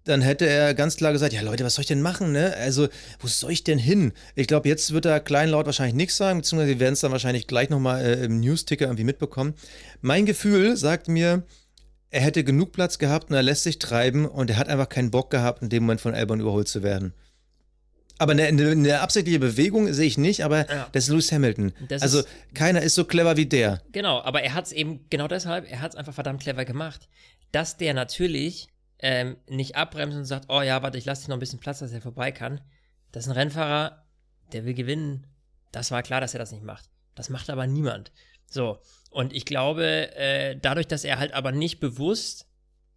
dann hätte er ganz klar gesagt, ja Leute, was soll ich denn machen, ne? Also, wo soll ich denn hin? Ich glaube, jetzt wird er kleinlaut wahrscheinlich nichts sagen, beziehungsweise wir werden es dann wahrscheinlich gleich nochmal äh, im News-Ticker irgendwie mitbekommen. Mein Gefühl sagt mir, er hätte genug Platz gehabt und er lässt sich treiben und er hat einfach keinen Bock gehabt, in dem Moment von Albon überholt zu werden. Aber eine, eine, eine absichtliche Bewegung sehe ich nicht, aber Ja. das ist Lewis Hamilton. Das also ist- keiner ist so clever wie der. Genau, aber er hat es eben, genau deshalb, er hat es einfach verdammt clever gemacht, dass der natürlich ähm, nicht abbremst und sagt, oh ja, warte, ich lasse dir noch ein bisschen Platz, dass er vorbei kann. Das ist ein Rennfahrer, der will gewinnen. Das war klar, dass er das nicht macht. Das macht aber niemand. So, und ich glaube, äh, dadurch, dass er halt aber nicht bewusst,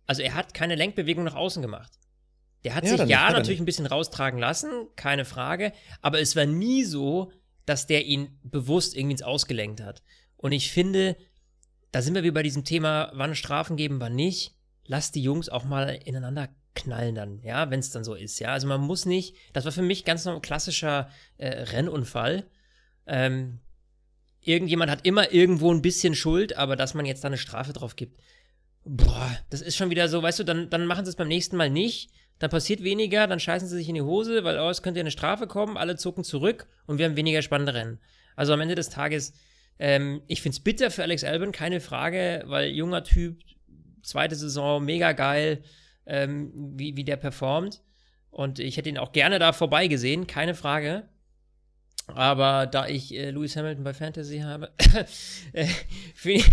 also er hat keine Lenkbewegung nach außen gemacht. Der hat Ja, sich ja natürlich ein bisschen raustragen lassen, keine Frage, aber es war nie so, dass der ihn bewusst irgendwie ins Ausgelenkt hat. Und ich finde, da sind wir wie bei diesem Thema, wann Strafen geben, wann nicht. Lass die Jungs auch mal ineinander knallen dann, ja, wenn es dann so ist, ja. Also man muss nicht, das war für mich ganz normal klassischer äh, Rennunfall. Ähm, irgendjemand hat immer irgendwo ein bisschen Schuld, aber dass man jetzt da eine Strafe drauf gibt, boah, das ist schon wieder so, weißt du, dann, dann machen sie es beim nächsten Mal nicht, dann passiert weniger, dann scheißen sie sich in die Hose, weil, oh, es könnte ja eine Strafe kommen, alle zucken zurück und wir haben weniger spannende Rennen. Also am Ende des Tages, ähm, ich finde es bitter für Alex Albon, keine Frage, weil junger Typ, zweite Saison, mega geil, ähm, wie, wie der performt. Und ich hätte ihn auch gerne da vorbei gesehen, keine Frage. Aber da ich äh, Lewis Hamilton bei Fantasy habe, äh, finde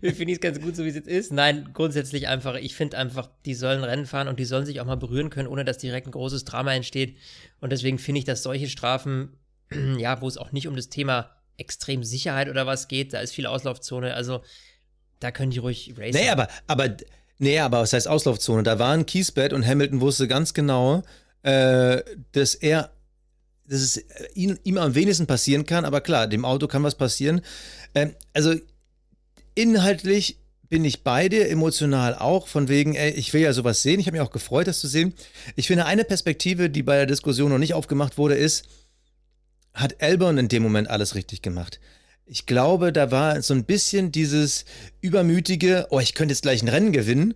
ich es ganz gut, so wie es jetzt ist. Nein, grundsätzlich einfach, ich finde einfach, die sollen Rennen fahren und die sollen sich auch mal berühren können, ohne dass direkt ein großes Drama entsteht. Und deswegen finde ich, dass solche Strafen, ja, wo es auch nicht um das Thema extrem Sicherheit oder was geht, da ist viel Auslaufzone, also da können die ruhig racen. Nee, aber, aber, nee, aber was heißt Auslaufzone? Da war ein Kiesbett und Hamilton wusste ganz genau, äh, dass er, dass es äh, ihm, ihm am wenigsten passieren kann, aber klar, dem Auto kann was passieren. Ähm, also inhaltlich bin ich bei dir, emotional auch, von wegen, ey, ich will ja sowas sehen. Ich habe mich auch gefreut, das zu sehen. Ich finde, eine Perspektive, die bei der Diskussion noch nicht aufgemacht wurde, ist, hat Albon in dem Moment alles richtig gemacht. Ich glaube, da war so ein bisschen dieses übermütige, oh, ich könnte jetzt gleich ein Rennen gewinnen,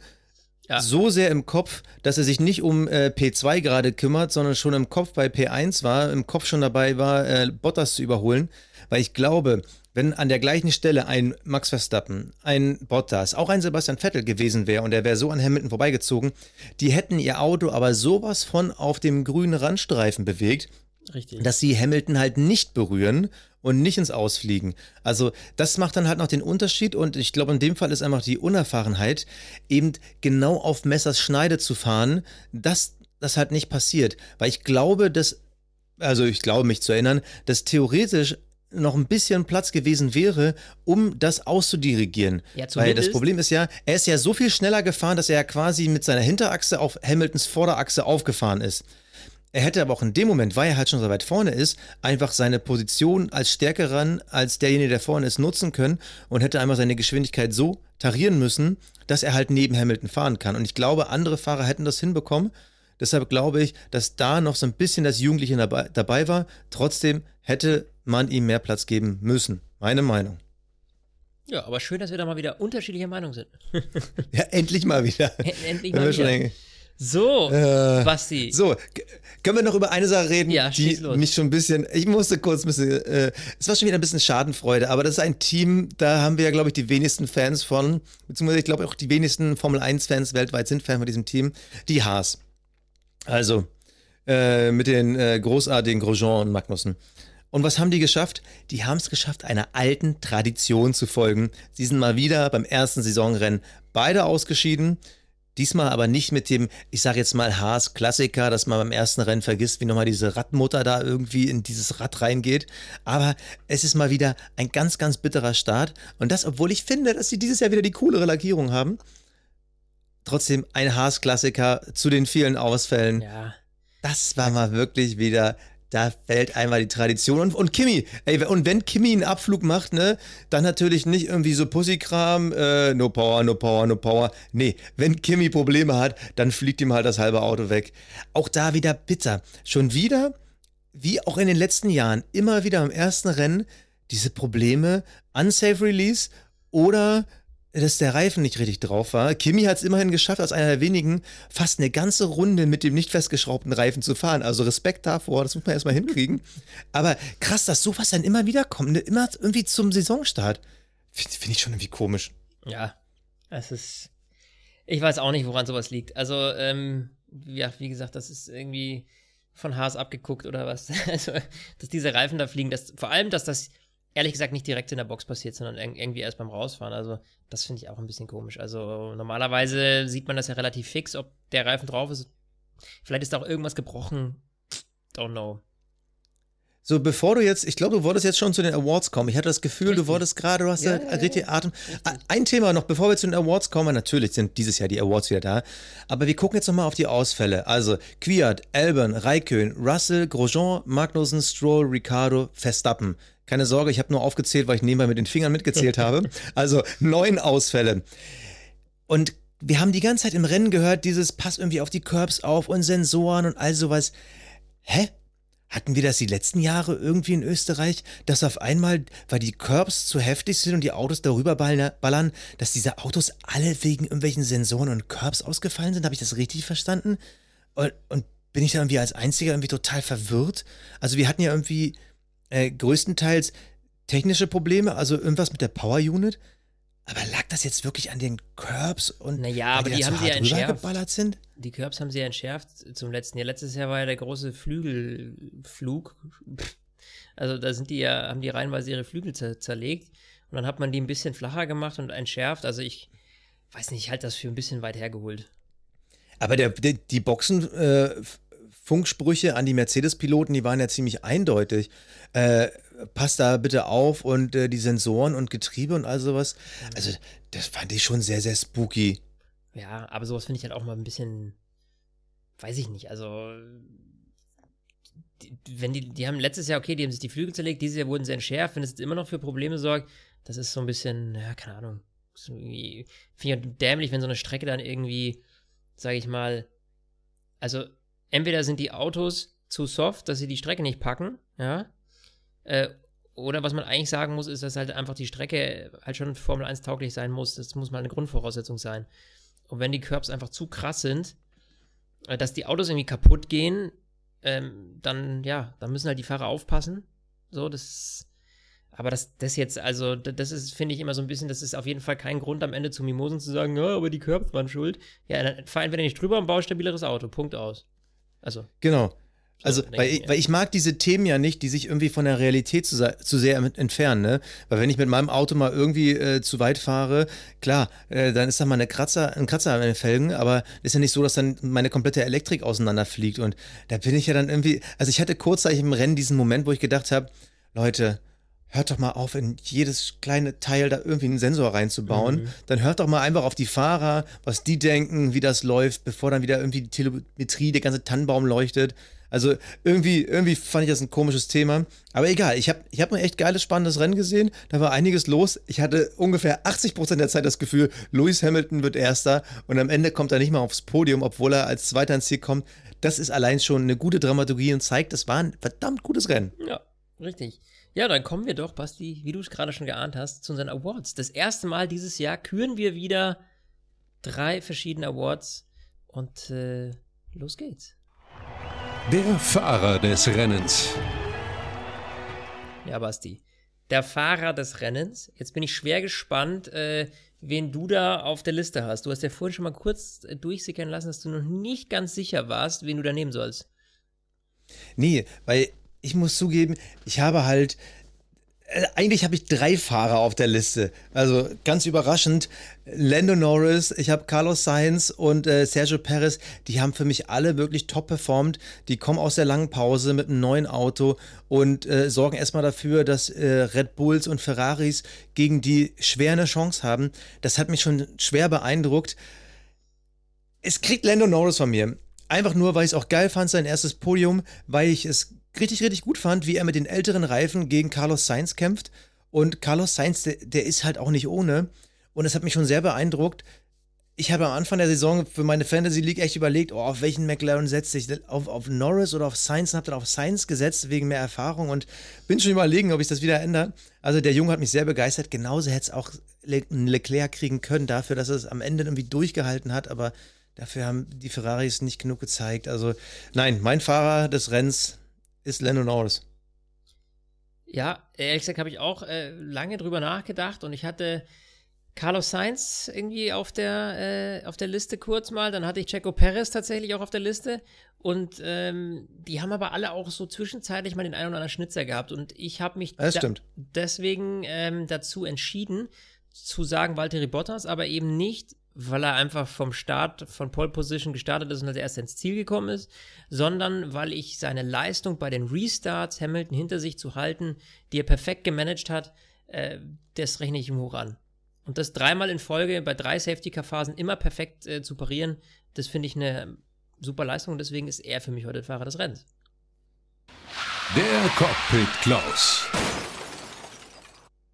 Ja. so sehr im Kopf, dass er sich nicht um äh, P2 gerade kümmert, sondern schon im Kopf bei P1 war, im Kopf schon dabei war, äh, Bottas zu überholen. Weil ich glaube, wenn an der gleichen Stelle ein Max Verstappen, ein Bottas, auch ein Sebastian Vettel gewesen wäre und er wäre so an Hamilton vorbeigezogen, die hätten ihr Auto aber sowas von auf dem grünen Randstreifen bewegt, Richtig. dass sie Hamilton halt nicht berühren und nicht ins Ausfliegen. Also das macht dann halt noch den Unterschied und ich glaube in dem Fall ist einfach die Unerfahrenheit, eben genau auf Messers Schneide zu fahren, dass das halt nicht passiert. Weil ich glaube, dass, also ich glaube mich zu erinnern, dass theoretisch noch ein bisschen Platz gewesen wäre, um das auszudirigieren. Ja, Weil das Problem ist ja, er ist ja so viel schneller gefahren, dass er ja quasi mit seiner Hinterachse auf Hamiltons Vorderachse aufgefahren ist. Er hätte aber auch in dem Moment, weil er halt schon so weit vorne ist, einfach seine Position als stärkeren, als derjenige, der vorne ist, nutzen können und hätte einfach seine Geschwindigkeit so tarieren müssen, dass er halt neben Hamilton fahren kann. Und ich glaube, andere Fahrer hätten das hinbekommen. Deshalb glaube ich, dass da noch so ein bisschen das Jugendliche dabei, dabei war. Trotzdem hätte man ihm mehr Platz geben müssen. Meine Meinung. Ja, aber schön, dass wir da mal wieder unterschiedlicher Meinung sind. Ja, endlich mal wieder. Endlich mal wieder. So, Äh, Basti. So, können wir noch über eine Sache reden, Ja, die los. mich schon ein bisschen, ich musste kurz ein bisschen, äh, es war schon wieder ein bisschen Schadenfreude, aber das ist ein Team, da haben wir ja, glaube ich, die wenigsten Fans von, beziehungsweise ich glaube auch die wenigsten Formel-1-Fans weltweit sind Fan von diesem Team, die Haas. Also, äh, mit den äh, großartigen Grosjean und Magnussen. Und was haben die geschafft? Die haben es geschafft, einer alten Tradition zu folgen. Sie sind mal wieder beim ersten Saisonrennen beide ausgeschieden. Diesmal aber nicht mit dem, ich sage jetzt mal Haas-Klassiker, dass man beim ersten Rennen vergisst, wie nochmal diese Radmutter da irgendwie in dieses Rad reingeht. Aber es ist mal wieder ein ganz, ganz bitterer Start. Und das, obwohl ich finde, dass sie dieses Jahr wieder die coolere Lackierung haben. Trotzdem ein Haas-Klassiker zu den vielen Ausfällen. Ja. Das war mal wirklich wieder, da fällt einmal die Tradition. Und, und Kimi, ey, und wenn Kimi einen Abflug macht, ne, dann natürlich nicht irgendwie so Pussykram, äh, no power, no power, no power. Nee, wenn Kimi Probleme hat, dann fliegt ihm halt das halbe Auto weg. Auch da wieder bitter. Schon wieder, wie auch in den letzten Jahren, immer wieder im ersten Rennen diese Probleme, unsafe Release oder dass der Reifen nicht richtig drauf war. Kimi hat es immerhin geschafft, als einer der wenigen fast eine ganze Runde mit dem nicht festgeschraubten Reifen zu fahren. Also Respekt davor, das muss man erstmal hinkriegen. Aber krass, dass sowas dann immer wieder kommt, ne? immer irgendwie zum Saisonstart. Finde find ich schon irgendwie komisch. Ja. Es ist. Ich weiß auch nicht, woran sowas liegt. Also, ähm, ja, wie gesagt, das ist irgendwie von Haas abgeguckt oder was. Also, dass diese Reifen da fliegen, dass, vor allem, dass das ehrlich gesagt nicht direkt in der Box passiert, sondern irgendwie erst beim Rausfahren. Also, das finde ich auch ein bisschen komisch. Also, normalerweise sieht man das ja relativ fix, ob der Reifen drauf ist. Vielleicht ist da auch irgendwas gebrochen. Don't know. So, bevor du jetzt, ich glaube, du wolltest jetzt schon zu den Awards kommen. Ich hatte das Gefühl, richtig. du wolltest gerade, du hast ja, ja, richtig ja. Atem. Richtig. Ein Thema noch, bevor wir zu den Awards kommen, natürlich sind dieses Jahr die Awards wieder da, aber wir gucken jetzt nochmal auf die Ausfälle. Also, Kwiat, Albon, Raikön, Russell, Grosjean, Magnussen, Stroll, Ricardo, Verstappen. Keine Sorge, ich habe nur aufgezählt, weil ich nebenbei mit den Fingern mitgezählt habe. Also, neun Ausfälle. Und wir haben die ganze Zeit im Rennen gehört, dieses Pass irgendwie auf die Curbs auf und Sensoren und all sowas. Hä? Hatten wir das die letzten Jahre irgendwie in Österreich, dass auf einmal, weil die Curbs zu heftig sind und die Autos darüber ballern, dass diese Autos alle wegen irgendwelchen Sensoren und Curbs ausgefallen sind? Habe ich das richtig verstanden? Und, und, bin ich da irgendwie als Einziger irgendwie total verwirrt? Also wir hatten ja irgendwie äh, größtenteils technische Probleme, also irgendwas mit der Power Unit. Aber lag das jetzt wirklich an den Curbs und naja, aber die, die haben sie ja entschärft. sind? Die Curbs haben sie ja entschärft zum letzten Jahr. Letztes Jahr war ja der große Flügelflug. Also da sind die ja, haben die reihenweise ihre Flügel zer zerlegt und dann hat man die ein bisschen flacher gemacht und entschärft. Also ich weiß nicht, ich halte das für ein bisschen weit hergeholt. Aber der, der die Boxen äh, Funksprüche an die Mercedes-Piloten, die waren ja ziemlich eindeutig. Äh, passt da bitte auf und äh, die Sensoren und Getriebe und all sowas. Mhm. Also, das fand ich schon sehr, sehr spooky. Ja, aber sowas finde ich halt auch mal ein bisschen, weiß ich nicht, also die, wenn die, die haben letztes Jahr, okay, die haben sich die Flügel zerlegt, dieses Jahr wurden sie entschärft, wenn es jetzt immer noch für Probleme sorgt, das ist so ein bisschen, ja, keine Ahnung, finde ich halt dämlich, wenn so eine Strecke dann irgendwie, sage ich mal, also entweder sind die Autos zu soft, dass sie die Strecke nicht packen, ja, äh, oder was man eigentlich sagen muss, ist, dass halt einfach die Strecke halt schon Formel 1 tauglich sein muss. Das muss mal eine Grundvoraussetzung sein. Und wenn die Curbs einfach zu krass sind, äh, dass die Autos irgendwie kaputt gehen, ähm, dann, ja, dann müssen halt die Fahrer aufpassen. So, das. Aber das, das jetzt, also, das ist, finde ich immer so ein bisschen, das ist auf jeden Fall kein Grund am Ende zu Mimosen zu sagen, ja, aber die Curbs waren schuld. Ja, dann fahr entweder nicht drüber und baue stabileres Auto. Punkt aus. Also. Genau. Also, weil ich, weil ich mag diese Themen ja nicht, die sich irgendwie von der Realität zu, zu sehr entfernen, ne? Weil wenn ich mit meinem Auto mal irgendwie äh, zu weit fahre, klar, äh, dann ist da mal eine Kratzer, ein Kratzer an den Felgen, aber ist ja nicht so, dass dann meine komplette Elektrik auseinanderfliegt. Und da bin ich ja dann irgendwie, also ich hatte kurzzeitig im Rennen diesen Moment, wo ich gedacht habe, Leute, hört doch mal auf, in jedes kleine Teil da irgendwie einen Sensor reinzubauen. Mhm. Dann hört doch mal einfach auf die Fahrer, was die denken, wie das läuft, bevor dann wieder irgendwie die Telemetrie, der ganze Tannenbaum leuchtet. Also irgendwie, irgendwie fand ich das ein komisches Thema. Aber egal, ich habe ich hab ein echt geiles, spannendes Rennen gesehen. Da war einiges los. Ich hatte ungefähr 80 Prozent der Zeit das Gefühl, Lewis Hamilton wird Erster und am Ende kommt er nicht mal aufs Podium, obwohl er als Zweiter ins Ziel kommt. Das ist allein schon eine gute Dramaturgie und zeigt, es war ein verdammt gutes Rennen. Ja, richtig. Ja, dann kommen wir doch, Basti, wie du es gerade schon geahnt hast, zu unseren Awards. Das erste Mal dieses Jahr küren wir wieder drei verschiedene Awards und äh, los geht's. Der Fahrer des Rennens. Ja, Basti. Der Fahrer des Rennens. Jetzt bin ich schwer gespannt, äh, wen du da auf der Liste hast. Du hast ja vorhin schon mal kurz äh, durchsickern lassen, dass du noch nicht ganz sicher warst, wen du da nehmen sollst. Nee, weil ich muss zugeben, ich habe halt äh, eigentlich habe ich drei Fahrer auf der Liste. Also ganz überraschend, Lando Norris, ich habe Carlos Sainz und äh, Sergio Perez, die haben für mich alle wirklich top performt. Die kommen aus der langen Pause mit einem neuen Auto und äh, sorgen erstmal dafür, dass äh, Red Bulls und Ferraris gegen die schwer eine Chance haben. Das hat mich schon schwer beeindruckt. Es kriegt Lando Norris von mir. Einfach nur, weil ich es auch geil fand, sein erstes Podium, weil ich es richtig, richtig gut fand, wie er mit den älteren Reifen gegen Carlos Sainz kämpft. Und Carlos Sainz, der, der ist halt auch nicht ohne. Und es hat mich schon sehr beeindruckt. Ich habe am Anfang der Saison für meine Fantasy League echt überlegt, oh, auf welchen McLaren setze ich? Auf, auf Norris oder auf Sainz? Und habe dann auf Sainz gesetzt wegen mehr Erfahrung und bin schon überlegen, ob ich das wieder ändere. Also der Junge hat mich sehr begeistert. Genauso hätte es auch Le Leclerc kriegen können, dafür, dass er es am Ende irgendwie durchgehalten hat. Aber dafür haben die Ferraris nicht genug gezeigt. Also nein, mein Fahrer des Rennens ist Lando Norris. Ja, ehrlich gesagt habe ich auch äh, lange drüber nachgedacht und ich hatte Carlos Sainz irgendwie auf der, äh, auf der Liste kurz mal. Dann hatte ich Checo Perez tatsächlich auch auf der Liste. Und ähm, die haben aber alle auch so zwischenzeitlich mal den einen oder anderen Schnitzer gehabt. Und ich habe mich deswegen ähm, dazu entschieden, zu sagen Valtteri Bottas, aber eben nicht, weil er einfach vom Start von Pole Position gestartet ist und als erster ins Ziel gekommen ist, sondern weil ich seine Leistung bei den Restarts, Hamilton hinter sich zu halten, die er perfekt gemanagt hat, äh, das rechne ich ihm hoch an. Und das dreimal in Folge bei drei Safety-Car-Phasen immer perfekt äh, zu parieren, das finde ich eine super Leistung und deswegen ist er für mich heute Fahrer des Rennens. Der Cockpit Klaus.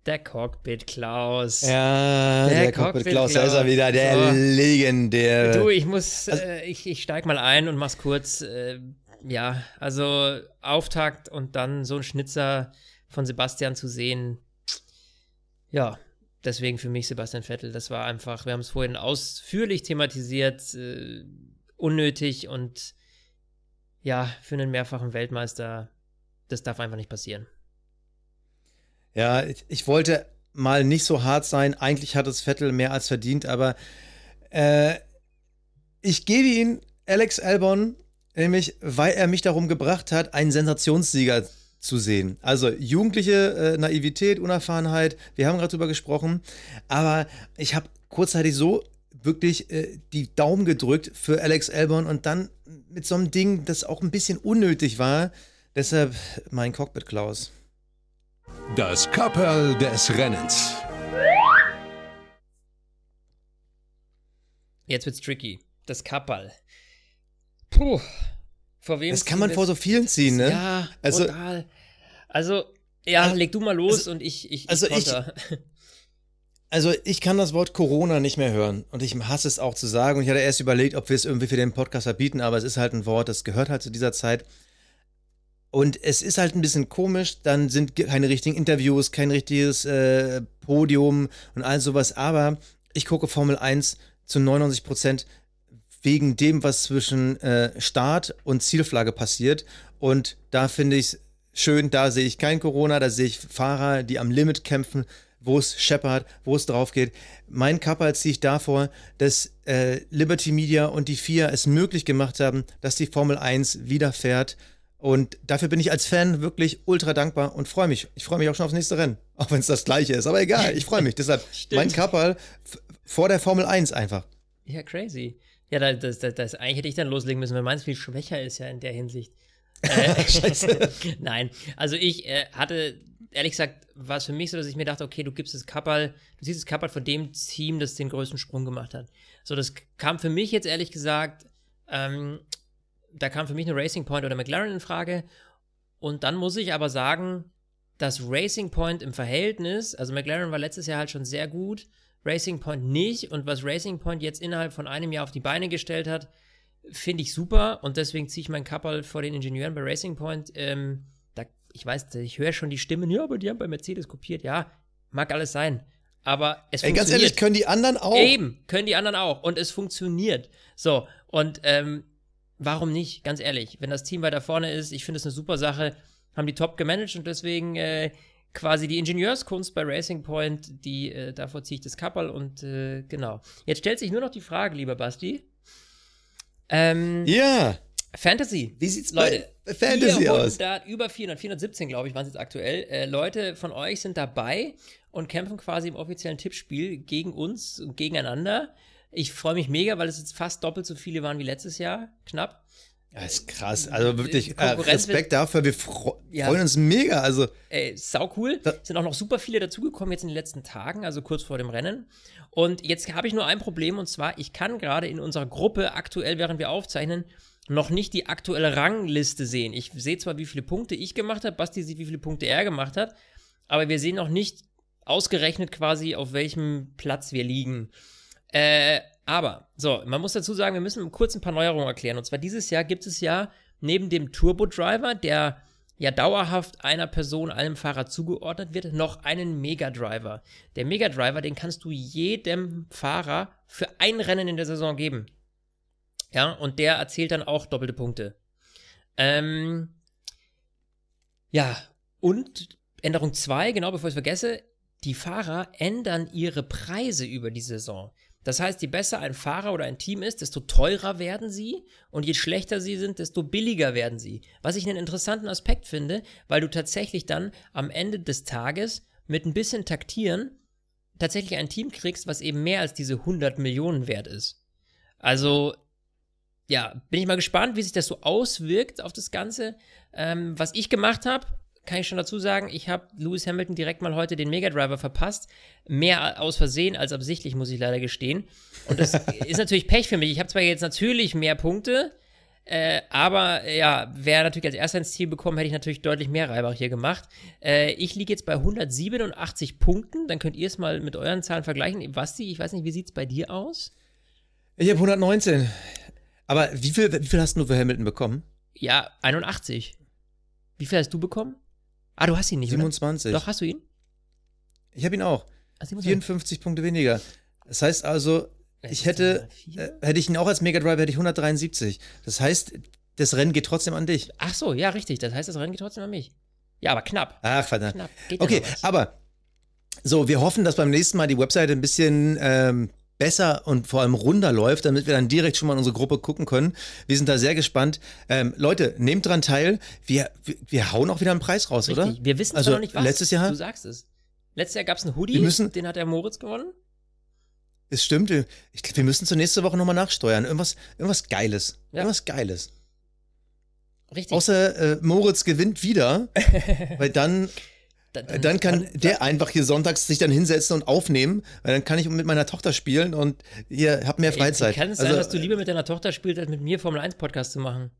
Der Cockpit Klaus. Ja, Der der, Cockpit Cockpit Klaus, da ist er Klaus. wieder, der So. legendäre. Du, ich muss, äh, ich, ich steig mal ein und mach's kurz. Äh, ja, also Auftakt und dann so ein Schnitzer von Sebastian zu sehen. Ja, deswegen für mich Sebastian Vettel. Das war einfach, wir haben es vorhin ausführlich thematisiert, äh, unnötig und ja, für einen mehrfachen Weltmeister, das darf einfach nicht passieren. Ja, ich, ich wollte mal nicht so hart sein. Eigentlich hat es Vettel mehr als verdient, aber äh, ich gebe ihn Alex Albon, nämlich weil er mich darum gebracht hat, einen Sensationssieger zu sehen. Also jugendliche äh, Naivität, Unerfahrenheit, wir haben gerade drüber gesprochen, aber ich habe kurzzeitig so wirklich äh, die Daumen gedrückt für Alex Albon und dann mit so einem Ding, das auch ein bisschen unnötig war. Deshalb mein Cockpit Klaus. Das Kapperl des Rennens. Jetzt wird's tricky. Das Kapperl. Puh. Vor wem Das kann man vor so vielen ziehen, ne? Ja, Also- total. Also, ja, Also- leg du mal los also- und ich, ich, also ich-. Also ich kann das Wort Corona nicht mehr hören und ich hasse es auch zu sagen und ich hatte erst überlegt, ob wir es irgendwie für den Podcast verbieten, aber es ist halt ein Wort, das gehört halt zu dieser Zeit. Und es ist halt ein bisschen komisch, dann sind keine richtigen Interviews, kein richtiges äh, Podium und all sowas, aber ich gucke Formel 1 zu 99 Prozent wegen dem, was zwischen äh, Start und Zielflagge passiert und da finde ich es schön, da sehe ich kein Corona, da sehe ich Fahrer, die am Limit kämpfen, wo es scheppert, wo es drauf geht. Mein Kappa ziehe ich davor, dass äh, Liberty Media und die FIA es möglich gemacht haben, dass die Formel 1 wieder fährt. Und dafür bin ich als Fan wirklich ultra dankbar und freue mich. Ich freue mich auch schon aufs nächste Rennen. Auch wenn es das gleiche ist. Aber egal, ich freue mich. Deshalb mein Kappa vor der Formel 1 einfach. Ja, crazy. Ja, da- das, das, das, eigentlich hätte ich dann loslegen müssen, weil meins viel schwächer ist ja in der Hinsicht. Äh, Nein, also ich äh, hatte, ehrlich gesagt, war es für mich so, dass ich mir dachte, okay, du gibst das Kappal, du siehst das Kappal von dem Team, das den größten Sprung gemacht hat. So, das kam für mich jetzt ehrlich gesagt, ähm, da kam für mich eine Racing Point oder McLaren in Frage. Und dann muss ich aber sagen, dass Racing Point im Verhältnis, also McLaren war letztes Jahr halt schon sehr gut, Racing Point nicht. Und was Racing Point jetzt innerhalb von einem Jahr auf die Beine gestellt hat, finde ich super. Und deswegen ziehe ich meinen Kappel vor den Ingenieuren bei Racing Point. Ähm, da, ich weiß, ich höre schon die Stimmen, ja, aber die haben bei Mercedes kopiert. Ja, mag alles sein. Aber es Ey, ganz funktioniert. ehrlich, können die anderen auch. Eben, können die anderen auch. Und es funktioniert. So, und ähm, warum nicht? Ganz ehrlich, wenn das Team weiter vorne ist, ich finde es eine super Sache, haben die top gemanagt und deswegen äh, quasi die Ingenieurskunst bei Racing Point, die äh, davor ziehe ich das Kappel und äh, genau. Jetzt stellt sich nur noch die Frage, lieber Basti. Ähm, Ja, Fantasy. wie sieht's Leute, bei Fantasy aus? 400, über 400, 417 glaube ich, waren es jetzt aktuell. Äh, Leute von euch sind dabei und kämpfen quasi im offiziellen Tippspiel gegen uns und gegeneinander. Ich freue mich mega, weil es jetzt fast doppelt so viele waren wie letztes Jahr, knapp. Das ist krass. Also wirklich äh, Respekt dafür. Wir fro Ja. freuen uns mega. Also Ey, sau cool. Sind auch noch super viele dazugekommen jetzt in den letzten Tagen, also kurz vor dem Rennen. Und jetzt habe ich nur ein Problem und zwar, ich kann gerade in unserer Gruppe aktuell, während wir aufzeichnen, noch nicht die aktuelle Rangliste sehen. Ich sehe zwar, wie viele Punkte ich gemacht habe, Basti sieht, wie viele Punkte er gemacht hat, aber wir sehen noch nicht ausgerechnet quasi, auf welchem Platz wir liegen. Äh, aber, so, man muss dazu sagen, wir müssen kurz ein paar Neuerungen erklären. Und zwar dieses Jahr gibt es ja neben dem Turbo Driver, der ja dauerhaft einer Person, einem Fahrer zugeordnet wird, noch einen Mega Driver. Der Mega Driver, den kannst du jedem Fahrer für ein Rennen in der Saison geben. Ja, und der erzielt dann auch doppelte Punkte. Ähm, ja, und Änderung 2, genau bevor ich es vergesse, die Fahrer ändern ihre Preise über die Saison. Das heißt, je besser ein Fahrer oder ein Team ist, desto teurer werden sie und je schlechter sie sind, desto billiger werden sie. Was ich einen interessanten Aspekt finde, weil du tatsächlich dann am Ende des Tages mit ein bisschen Taktieren tatsächlich ein Team kriegst, was eben mehr als diese 100 Millionen wert ist. Also, ja, bin ich mal gespannt, wie sich das so auswirkt auf das Ganze. Ähm, was ich gemacht habe, kann ich schon dazu sagen, ich habe Lewis Hamilton direkt mal heute den Mega Driver verpasst. Mehr aus Versehen als absichtlich, muss ich leider gestehen. Und das ist natürlich Pech für mich. Ich habe zwar jetzt natürlich mehr Punkte, äh, aber ja, wäre natürlich als erster ins Ziel bekommen, hätte ich natürlich deutlich mehr Reibach hier gemacht. Äh, ich liege jetzt bei 187 Punkten. Dann könnt ihr es mal mit euren Zahlen vergleichen. Basti, ich weiß nicht, wie sieht es bei dir aus? Ich habe 119. Aber wie viel, wie viel hast du für Hamilton bekommen? Ja, 81. Wie viel hast du bekommen? Ah, du hast ihn nicht, 27. Oder? Doch, hast du ihn? Ich habe ihn auch. 27. 54 Punkte weniger. Das heißt also, ich hätte, äh, hätte ich ihn auch als Mega Driver, hätte ich 173. Das heißt, das Rennen geht trotzdem an dich. Ach so, ja, richtig. Das heißt, das Rennen geht trotzdem an mich. Ja, aber knapp. Ach, verdammt. Knapp. Geht Okay, aber so, wir hoffen, dass beim nächsten Mal die Webseite ein bisschen ähm, besser und vor allem runder läuft, damit wir dann direkt schon mal in unsere Gruppe gucken können. Wir sind da sehr gespannt. Ähm, Leute, nehmt dran teil. Wir, wir, wir hauen auch wieder einen Preis raus, Richtig. oder? Wir wissen Also, zwar noch nicht was. letztes Jahr- Du sagst es. Letztes Jahr gab es einen Hoodie, müssen- den hat der Moritz gewonnen. Es stimmt. Wir, ich glaub, wir müssen zur nächste Woche nochmal nachsteuern. Irgendwas, irgendwas Geiles. Ja. Irgendwas Geiles. Richtig. Außer äh, Moritz gewinnt wieder, weil dann, Da- dann kann der einfach hier sonntags sich dann hinsetzen und aufnehmen, weil dann kann ich mit meiner Tochter spielen und ihr habt mehr Freizeit. Kann es also, sein, dass du lieber mit deiner Tochter spielst, als mit mir Formel 1 Podcast zu machen?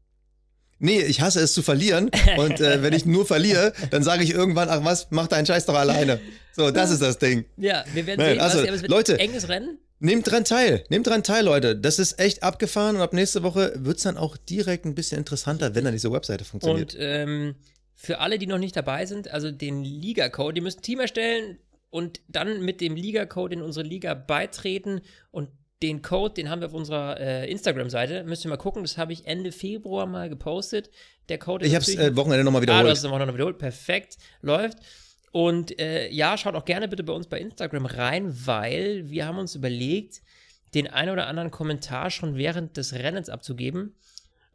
Nee, ich hasse es zu verlieren. Und äh, wenn ich nur verliere, dann sage ich irgendwann, ach was, mach deinen Scheiß doch alleine. So, das ist das Ding. Ja, wir werden Nein, sehen, also, was, Leute- enges Rennen. Nehmt dran teil. Nehmt dran teil, Leute. Das ist echt abgefahren und ab nächste Woche wird es dann auch direkt ein bisschen interessanter, wenn dann diese Webseite funktioniert. Und ähm, für alle, die noch nicht dabei sind, also den Liga-Code, die müssen ein Team erstellen und dann mit dem Liga-Code in unsere Liga beitreten und den Code, den haben wir auf unserer äh, Instagram-Seite. Müsst ihr mal gucken, das habe ich Ende Februar mal gepostet. Der Code ist ich habe es äh, Wochenende nochmal Ah, du wiederholt. hast es Wochenende wiederholt. Perfekt. Läuft. Und äh, ja, schaut auch gerne bitte bei uns bei Instagram rein, weil wir haben uns überlegt, den einen oder anderen Kommentar schon während des Rennens abzugeben.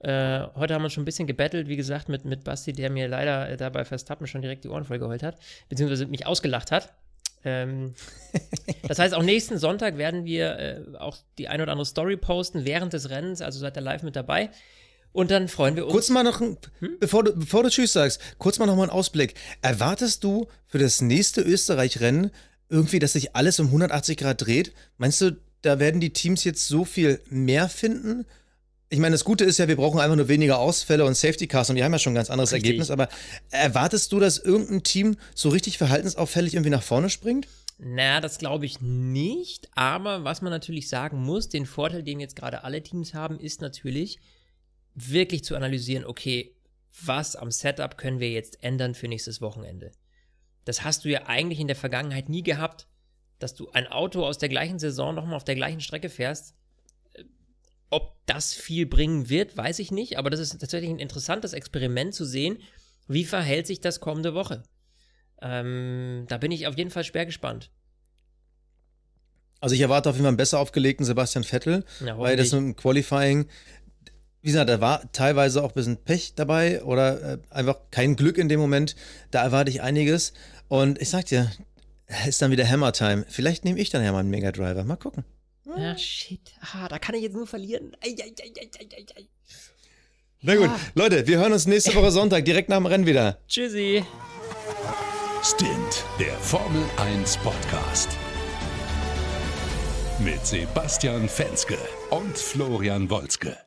Äh, heute haben wir uns schon ein bisschen gebettelt, wie gesagt, mit, mit Basti, der mir leider äh, dabei Verstappen schon direkt die Ohren vollgeheult hat, beziehungsweise mich ausgelacht hat. Ähm, das heißt, auch nächsten Sonntag werden wir äh, auch die ein oder andere Story posten während des Rennens, also seid ihr live mit dabei. Und dann freuen wir uns. Kurz mal noch, Hm? bevor, du, bevor du Tschüss sagst, kurz mal noch mal einen Ausblick. Erwartest du für das nächste Österreich-Rennen irgendwie, dass sich alles um 180 Grad dreht? Meinst du, da werden die Teams jetzt so viel mehr finden? Ich meine, das Gute ist ja, wir brauchen einfach nur weniger Ausfälle und Safety Cars und die haben ja schon ein ganz anderes Richtig. Ergebnis. Aber erwartest du, dass irgendein Team so richtig verhaltensauffällig irgendwie nach vorne springt? Na, das glaube ich nicht. Aber was man natürlich sagen muss, den Vorteil, den jetzt gerade alle Teams haben, ist natürlich wirklich zu analysieren, okay, was am Setup können wir jetzt ändern für nächstes Wochenende. Das hast du ja eigentlich in der Vergangenheit nie gehabt, dass du ein Auto aus der gleichen Saison nochmal auf der gleichen Strecke fährst. Ob das viel bringen wird, weiß ich nicht, aber das ist tatsächlich ein interessantes Experiment zu sehen, wie verhält sich das kommende Woche. Ähm, da bin ich auf jeden Fall schwer gespannt. Also ich erwarte auf jeden Fall einen besser aufgelegten Sebastian Vettel, Ja, weil das dem Qualifying, wie gesagt, da war teilweise auch ein bisschen Pech dabei oder äh, einfach kein Glück in dem Moment. Da erwarte ich einiges. Und ich sag dir, ist dann wieder Hammer Time. Vielleicht nehme ich dann ja mal einen Mega Driver. Mal gucken. Ja, shit. Ah, da kann ich jetzt nur verlieren. Ei, ei, ei, ei, ei, ei, ei. Na gut, Ja. Leute, wir hören uns nächste Woche Sonntag direkt nach dem Rennen wieder. Tschüssi. Stint, der Formel 1 Podcast. Mit Sebastian Fenske und Florian Wolzke.